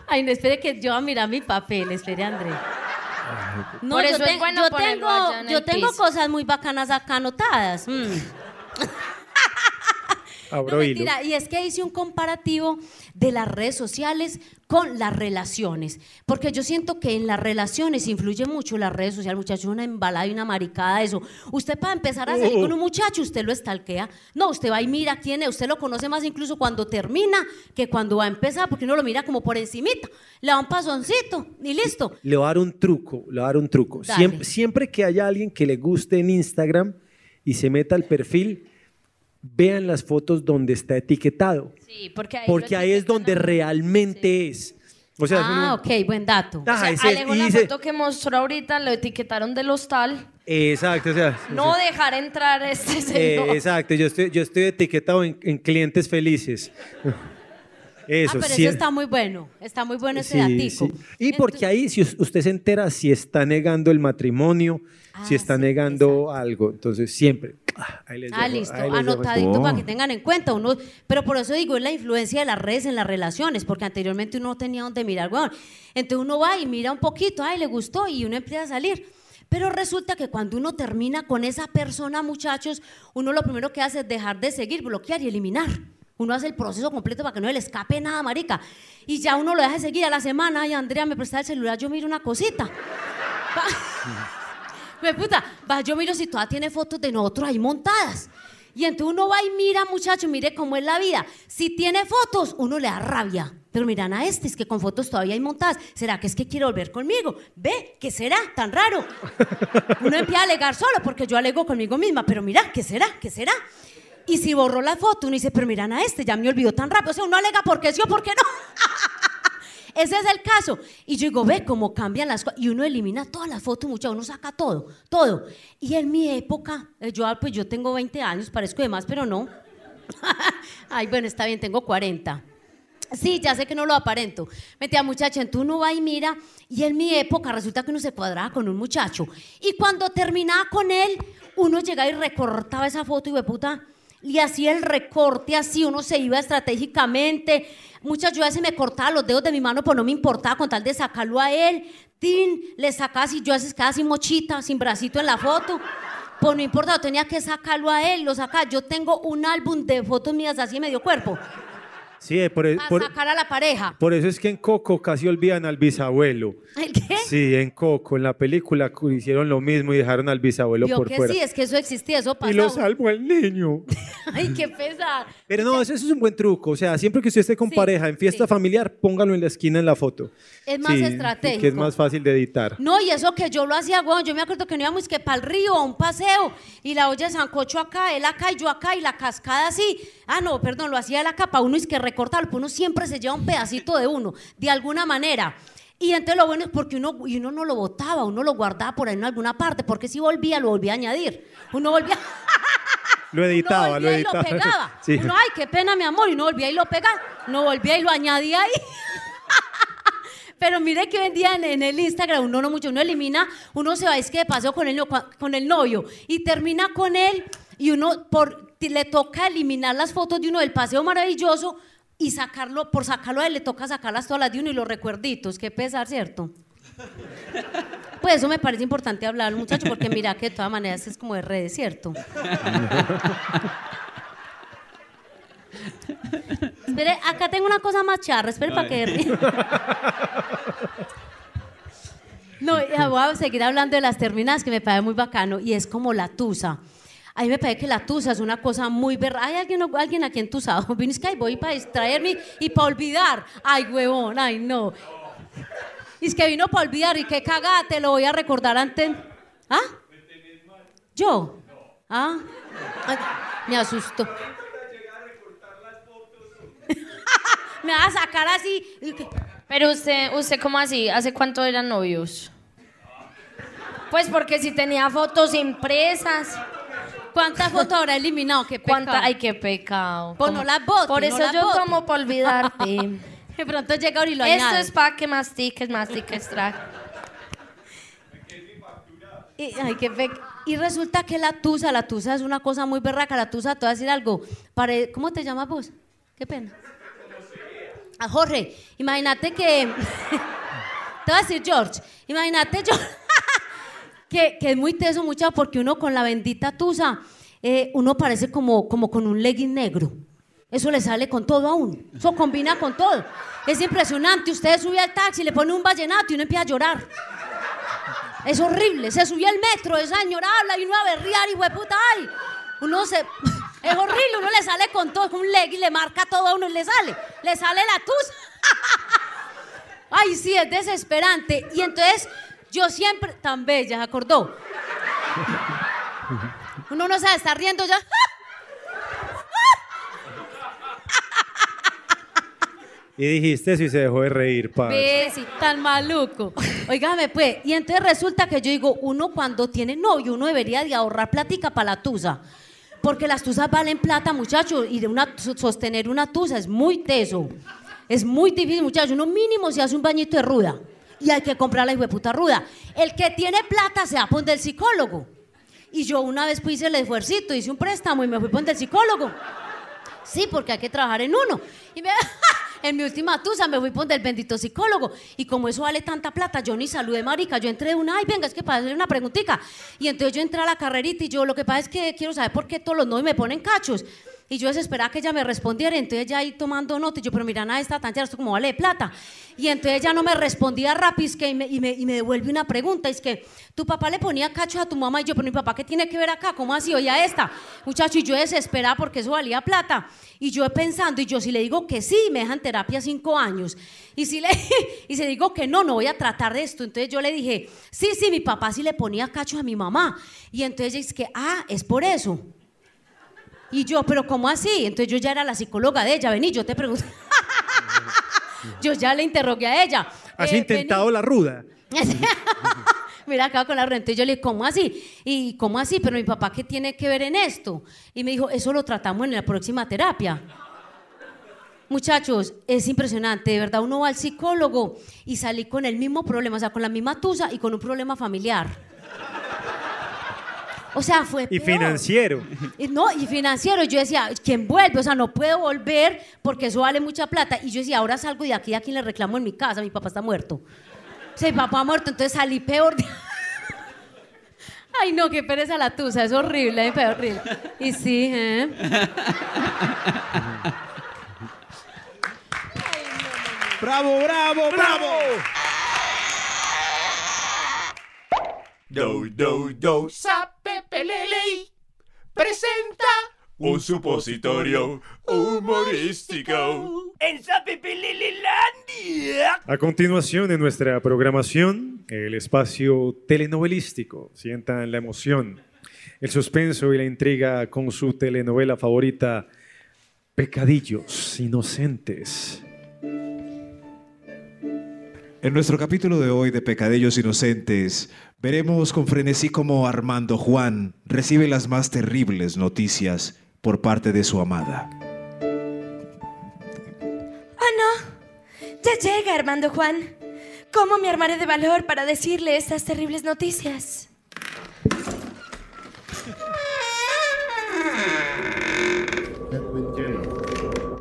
Ay, no, espere que yo a mirar mi papel, espere, André. No, Por yo, es bueno tengo, yo tengo piso. cosas muy bacanas acá anotadas. mm. *laughs* Abro No, hilo. mentira, y es que hice un comparativo de las redes sociales con las relaciones, porque yo siento que en las relaciones influye mucho las redes sociales, muchachos, una embalada y una maricada, eso. Usted para empezar a salir Uh. con un muchacho, usted lo estalquea, no, usted va y mira quién es, usted lo conoce más incluso cuando termina que cuando va a empezar, porque uno lo mira como por encimita, le da un pasoncito y listo. Le voy a dar un truco, le voy a dar un truco. Siempre que haya alguien que le guste en Instagram y se meta al perfil, vean las fotos donde está etiquetado. Sí, porque ahí, Porque ahí es donde realmente es. O sea, ah, ok, buen dato. Ah, O sea, ese- Alejo, la dice- foto que mostró ahorita lo etiquetaron del hostal. Exacto, o sea. No dejar entrar a este Eh, señor. exacto, yo estoy, yo estoy etiquetado en, en clientes felices. Eso, ah, pero sí- eso está muy bueno, está muy bueno ese sí, datico. sí. Y porque ahí, si us- usted se entera si está negando el matrimonio, si Ah, está negando algo, entonces siempre, Ahí les Ah, dejo, listo, ahí les dejo. anotadito Oh. para que tengan en cuenta. Uno, pero por eso digo, es la influencia de las redes en las relaciones, porque anteriormente uno no tenía dónde mirar, weón. Entonces uno va y mira un poquito, ay, le gustó, y uno empieza a salir. Pero resulta que cuando uno termina con esa persona, muchachos, uno lo primero que hace es dejar de seguir, bloquear y eliminar. Uno hace el proceso completo para que no le escape nada, marica. Y ya uno lo deja de seguir a la semana. Ay, Andrea, me presta el celular, yo miro una cosita. *laughs* Me puta, va, yo miro si todavía tiene fotos de nosotros ahí montadas. Y entonces uno va y mira, muchacho, mire cómo es la vida. Si tiene fotos, uno le da rabia. Pero miran a este, es que con fotos todavía hay montadas. ¿Será que es que quiere volver conmigo? Ve, ¿qué será? Tan raro. *laughs* Uno empieza a alegar solo porque yo alego conmigo misma. Pero mira, ¿qué será? ¿Qué será? Y si borró la foto, uno dice, pero miran a este, ya me olvidó tan rápido. O sea, uno alega porque sí o porque no. *laughs* Ese es el caso. Y yo digo, ve cómo cambian las cosas. Y uno elimina todas las fotos, muchachos, uno saca todo, todo. Y en mi época, eh, yo, ah, pues yo tengo 20 años, parezco de más, pero no. *laughs* Ay, bueno, está bien, tengo 40. Sí, ya sé que no lo aparento. Metía muchacha, entonces uno va y mira, y en mi época resulta que uno se cuadraba con un muchacho. Y cuando terminaba con él, uno llegaba y recortaba esa foto y de puta, y hacía el recorte así, uno se iba estratégicamente. Muchas yo me cortaba los dedos de mi mano, pues no me importaba con tal de sacarlo a él. Tin, le sacaba así, yo a veces quedaba sin mochita, sin bracito en la foto. Pues no importa, tenía que sacarlo a él, lo sacaba. Yo tengo un álbum de fotos mías así medio cuerpo, Sí, eh, por, e- para por- sacar a la pareja. por eso es que en Coco casi olvidan al bisabuelo. ¿El qué? Sí, en Coco, en la película cu- hicieron lo mismo y dejaron al bisabuelo Yo por que fuera. sí, es que eso existía, eso y pasaba. lo salvó el niño. *laughs* Ay, qué pesar. Pero no, eso, eso es un buen truco. O sea, siempre que usted esté con Sí, pareja en fiesta sí. familiar, póngalo en la esquina en la foto. Es más Sí, estratégico. Que es más fácil de editar. No, y eso que yo lo hacía, weón, yo me acuerdo que no íbamos que para el río a un paseo y la olla de sancocho acá, él acá y yo acá y la cascada así. Ah, no, perdón, lo hacía él acá para uno es que recortarlo, pues uno siempre se lleva un pedacito de uno, de alguna manera. Y entonces lo bueno es porque uno, y uno no lo botaba, uno lo guardaba por ahí en alguna parte, porque si volvía, lo volvía a añadir. Uno volvía, *laughs* Lo editaba, uno lo volvía y lo editaba. pegaba. *laughs* Sí. Uno, ay, qué pena, mi amor, y no volvía y lo pegaba. No volvía y lo añadía ahí. *laughs* Pero mire que hoy en día en, en el Instagram uno no mucho, uno elimina, uno se va es que de paseo con el, con el novio y termina con él y uno por, le toca eliminar las fotos de uno del paseo maravilloso y sacarlo, por sacarlo a él le toca sacarlas todas las de uno y los recuerditos, qué pesar, ¿cierto? Pues eso me parece importante hablar, muchachos, porque mira que de todas maneras es como de redes, ¿cierto? Espere, acá tengo una cosa más charra, espere para que... No, ya voy a seguir hablando de las terminadas que me parece muy bacano y es como la tusa. A mí me parece que la tusa es una cosa muy berra. ¿Hay alguien, alguien aquí entusado? *laughs* Es que voy para distraerme y para olvidar. Ay, huevón, ay, no. Y es que vino para olvidar y qué cagada, te lo voy a recordar antes. ¿Ah? ¿Yo? ¿Ah? Me asustó. *laughs* me va a sacar así. Pero usted, ¿usted cómo así? ¿Hace cuánto eran novios? Pues porque si tenía fotos impresas. ¿Cuántas fotos habrá eliminado? ¿Qué ¿Cuánta? pecado? Ay, qué pecado. Pues las bote, Por no eso las yo tomo para olvidarte. *laughs* De pronto llega y lo Esto añade. es para que mastiques, mastiques, track. Y, ay, qué pe- y resulta que la tusa, la tusa es una cosa muy berraca. La tusa, te voy a decir algo. Pare- ¿Cómo te llamas vos? Qué pena. A Jorge, imagínate que. *laughs* te voy a decir George. Imagínate, George. Que, es muy teso, mucha, porque uno con la bendita tusa, eh, uno parece como, como con un legging negro. Eso le sale con todo a uno. Eso combina con todo. Es impresionante. Usted sube al taxi, le pone un vallenato y uno empieza a llorar. Es horrible. Se subió al metro, esa señora habla y uno a berrear y puta, ay. Uno se. *laughs* Es horrible, uno le sale con todo, con un leg y le marca todo a uno y le sale. Le sale la tusa. *laughs* Ay, sí, es desesperante. Y entonces, yo siempre. Tan bella, ¿se acordó? Uno no sabe, está riendo ya. Y dijiste y se dejó de reír, pa. Ve, sí, tan maluco. Óigame, pues, y entonces resulta que yo digo, uno cuando tiene novio, uno debería de ahorrar plática para la tusa. Porque las tusas valen plata, muchachos, y de una, so- sostener una tusa es muy teso. Es muy difícil, muchachos. Uno mínimo se hace un bañito de ruda. Y hay que comprar la puta ruda. El que tiene plata se va a poner el psicólogo. Y yo una vez hice el esfuercito, hice un préstamo y me fui con el psicólogo. Sí, porque hay que trabajar en uno. Y me- *laughs* en mi última tusa me fui por el bendito psicólogo. Y como eso vale tanta plata, yo ni saludé, marica. Yo entré de una, ay, venga, es que para hacerle una preguntita. Y entonces yo entré a la carrerita y yo, lo que pasa es que quiero saber por qué todos los novios me ponen cachos. Y yo desesperaba que ella me respondiera. Entonces ya ahí tomando nota. Y yo, pero mira, nada está tan esto como vale de plata. Y entonces ella no me respondía rápido. es que, y, me, y, me, y me devuelve una pregunta. Es que tu papá le ponía cachos a tu mamá. Y yo, pero mi papá, ¿qué tiene que ver acá? ¿Cómo así? Oye, a esta. Muchacho, y yo desesperada porque eso valía plata. Y yo pensando, y yo si le digo que sí, me dejan terapia cinco años. Y si le *laughs* y si digo que no, no voy a tratar de esto. Entonces yo le dije, sí, sí, mi papá sí le ponía cachos a mi mamá. Y entonces ella dice que, ah, es por eso. Y yo, pero ¿cómo así? Entonces yo ya era la psicóloga de ella, vení, yo te pregunto. *laughs* yo ya le interrogué a ella. Has eh, intentado la ruda. *laughs* Mira, acá con la renta. Y yo le dije, ¿cómo así? Y ¿cómo así? Pero mi papá, ¿qué tiene que ver en esto? Y me dijo, eso lo tratamos en la próxima terapia. Muchachos, es impresionante, de verdad, uno va al psicólogo y salí con el mismo problema, o sea, con la misma tusa y con un problema familiar. O sea, fue Y financiero. Y No, y financiero. Yo decía, ¿quién vuelve? O sea, no puedo volver porque eso vale mucha plata. Y yo decía, ahora salgo de aquí, ¿a quién le reclamo en mi casa? Mi papá está muerto. O sea, mi papá ha muerto, entonces salí peor. de- *laughs* Ay, no, qué pereza la tusa, es horrible, es horrible. Y sí, ¿eh? ¡Bravo, bravo, bravo! Do, do, do, sape, pelele, presenta un supositorio humorístico. En Sapepelelelandia. A continuación, en nuestra programación, el espacio telenovelístico. Sientan la emoción, el suspenso y la intriga con su telenovela favorita, Pecadillos Inocentes. En nuestro capítulo de hoy de Pecadillos Inocentes, veremos con frenesí cómo Armando Juan recibe las más terribles noticias por parte de su amada. ¡Oh, no! Ya llega, Armando Juan. ¿Cómo me armaré de valor para decirle estas terribles noticias? *laughs*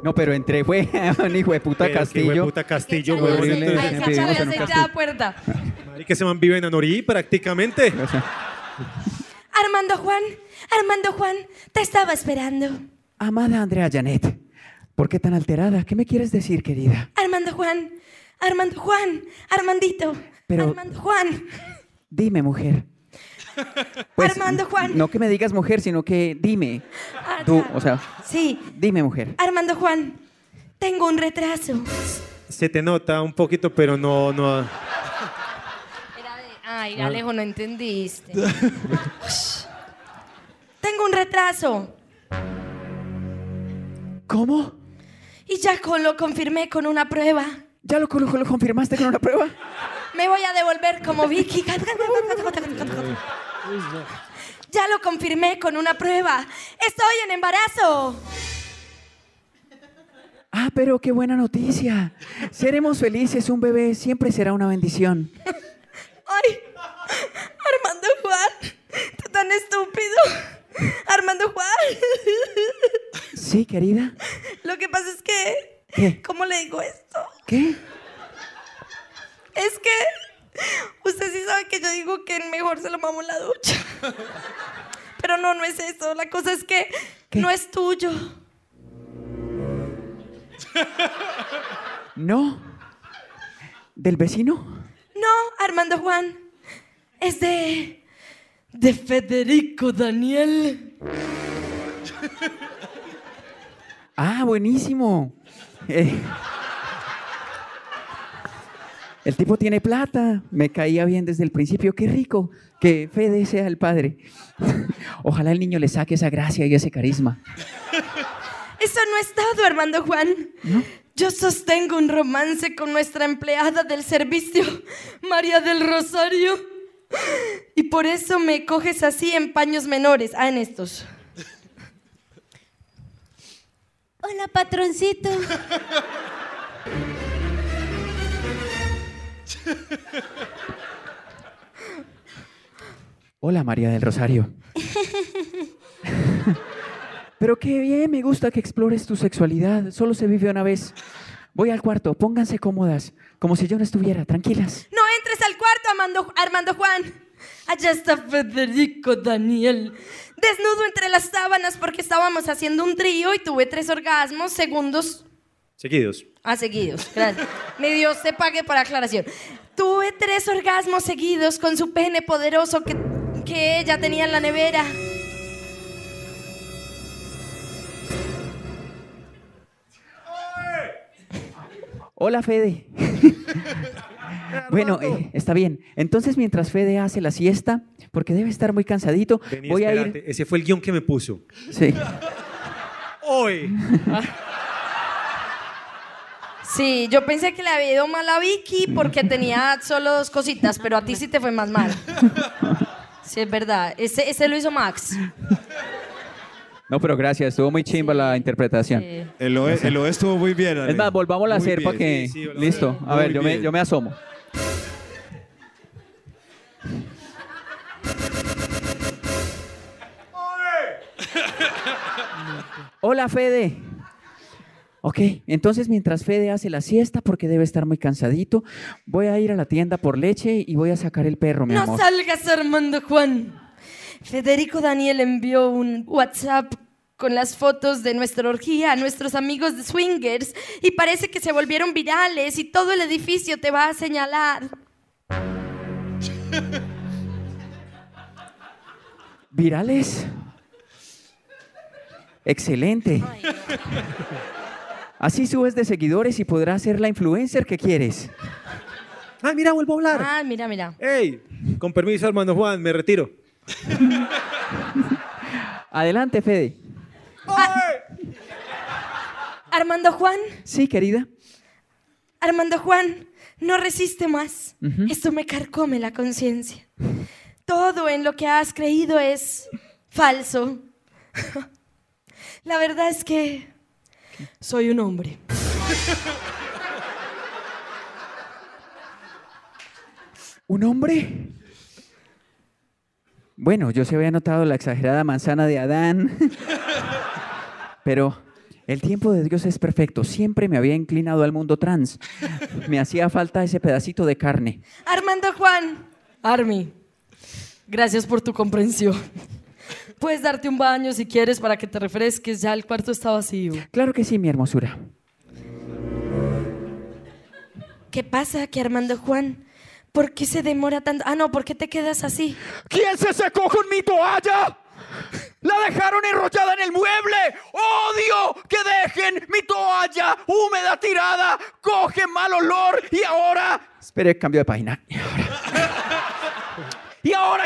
No, pero entré, fue *laughs* un hijo de puta Castillo. un me aceité castillo. la puerta. que se man vive en Anorí prácticamente. Armando Juan, Armando Juan, te estaba esperando. Amada Andrea Janet, ¿por qué tan alterada? ¿Qué me quieres decir, querida? Armando Juan, Armando Juan, Armandito, Pero- Armando Juan, Dime, mujer. Pues, Armando Juan. No que me digas mujer, sino que dime. Ah, Tú, o sea, Sí, dime, mujer. Armando Juan, tengo un retraso. Se te nota un poquito, pero no, no. Ay, Alejo, no entendiste. *laughs* tengo un retraso. ¿Cómo? Y ya con- lo confirmé con una prueba. ¿Ya lo, lo- lo confirmaste con una prueba? Me voy a devolver como Vicky. Ya lo confirmé con una prueba. Estoy en embarazo. Ah, pero qué buena noticia. Seremos felices, un bebé siempre será una bendición. Ay, Armando Juan, tú tan estúpido. Armando Juan. Sí, querida. Lo que pasa es que, ¿Qué? ¿cómo le digo esto? ¿Qué? Es que usted sí sabe que yo digo que mejor se lo mamo en la ducha. Pero no, no es eso. La cosa es que no es tuyo. ¿No? ¿Del vecino? No, Armando Juan. Es de. de Federico Daniel. Ah, buenísimo. Eh, el tipo tiene plata. Me caía bien desde el principio. Qué rico que Fede sea el padre. *laughs* Ojalá el niño le saque esa gracia y ese carisma. Eso no es todo, Armando Juan. Yo sostengo un romance con nuestra empleada del servicio, María del Rosario. Y por eso me coges así en paños menores. Ah, en estos. Hola, patroncito. *laughs* Hola María del Rosario. Pero qué bien, me gusta que explores tu sexualidad. Solo se vive una vez. Voy al cuarto, pónganse cómodas, como si yo no estuviera, tranquilas. No entres al cuarto, Armando, Juan. Allá está Federico Daniel. Desnudo entre las sábanas porque estábamos haciendo un trío y tuve tres orgasmos segundos Seguidos. Ah, seguidos, gracias. Mi Dios te pague para aclaración. Tuve tres orgasmos seguidos con su pene poderoso que, que ella tenía en la nevera. Hola, Fede. *laughs* bueno, eh, está bien. Entonces, mientras Fede hace la siesta, porque debe estar muy cansadito, Vení, voy a ir. Ese fue el guion que me puso. Sí. Hoy. *laughs* Sí, yo pensé que le había ido mal a Vicky porque tenía solo dos cositas, pero a ti sí te fue más mal. Sí, es verdad. Ese, ese lo hizo Max. No, pero gracias, estuvo muy chimba la interpretación. Sí. El OE, el OE estuvo muy bien. Ale. Es más, volvámosla a hacer para que. sí. Listo. A ver, yo me, yo me asomo. *laughs* Hola, Fede. Ok, entonces mientras Fede hace la siesta, porque debe estar muy cansadito, voy a ir a la tienda por leche y voy a sacar el perro, mi No amor. salgas, Armando Juan. Federico Daniel envió un WhatsApp con las fotos de nuestra orgía a nuestros amigos de Swingers y parece que se volvieron virales y todo el edificio te va a señalar. ¿Virales? Excelente. Así subes de seguidores y podrás ser la influencer que quieres. Ah, mira, vuelvo a hablar. Ah, mira, mira. ¡Ey! Con permiso, Armando Juan, me retiro. Adelante, Fede. Armando Juan, Sí, querida. Armando Juan, no resiste más. Esto me carcome la conciencia. Todo en lo que has creído es falso. *laughs* La verdad es que soy un hombre. ¿Un hombre? Bueno, yo se había notado la exagerada manzana de Adán. Pero el tiempo de Dios es perfecto. Siempre me había inclinado al mundo trans. Me hacía falta ese pedacito de carne. Armando Juan. Army. Gracias por tu comprensión. Puedes darte un baño si quieres para que te refresques. Ya el cuarto está vacío. Claro que sí, mi hermosura. ¿Qué pasa aquí, Armando Juan? ¿Por qué se demora tanto? Ah, no, ¿por qué te quedas así? ¿Quién se secó con mi toalla? ¡La dejaron enrollada en el mueble! ¡Odio que dejen mi toalla húmeda tirada! ¡Coge mal olor! Y ahora... Espere, cambio de página. ¿Y ahora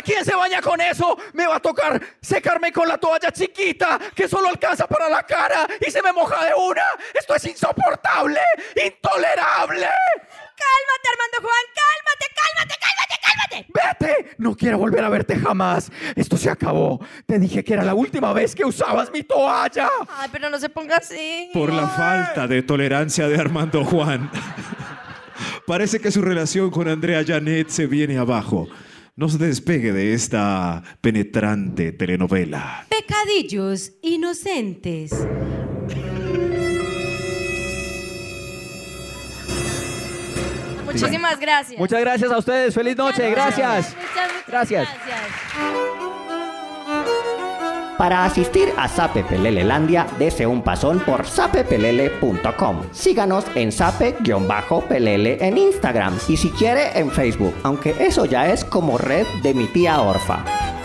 quién se baña con eso? Me va a tocar secarme con la toalla chiquita que solo alcanza para la cara y se me moja de una. Esto es insoportable, intolerable. Cálmate, Armando Juan, cálmate, cálmate, cálmate, cálmate. Vete, no quiero volver a verte jamás. Esto se acabó. Te dije que era la última vez que usabas mi toalla. Ay, pero no se ponga así. Por la falta de tolerancia de Armando Juan. *laughs* Parece que su relación con Andrea Janet se viene abajo. No se despegue de esta penetrante telenovela. Pecadillos inocentes. Muchísimas gracias. Muchas gracias a ustedes. Feliz noche. Gracias. Muchas, muchas Gracias. Para asistir a Sape Pelelelandia, dese un pasón por sapepelele.com. Síganos en sape-pelele en Instagram y si quiere en Facebook, aunque eso ya es como red de mi tía Orfa.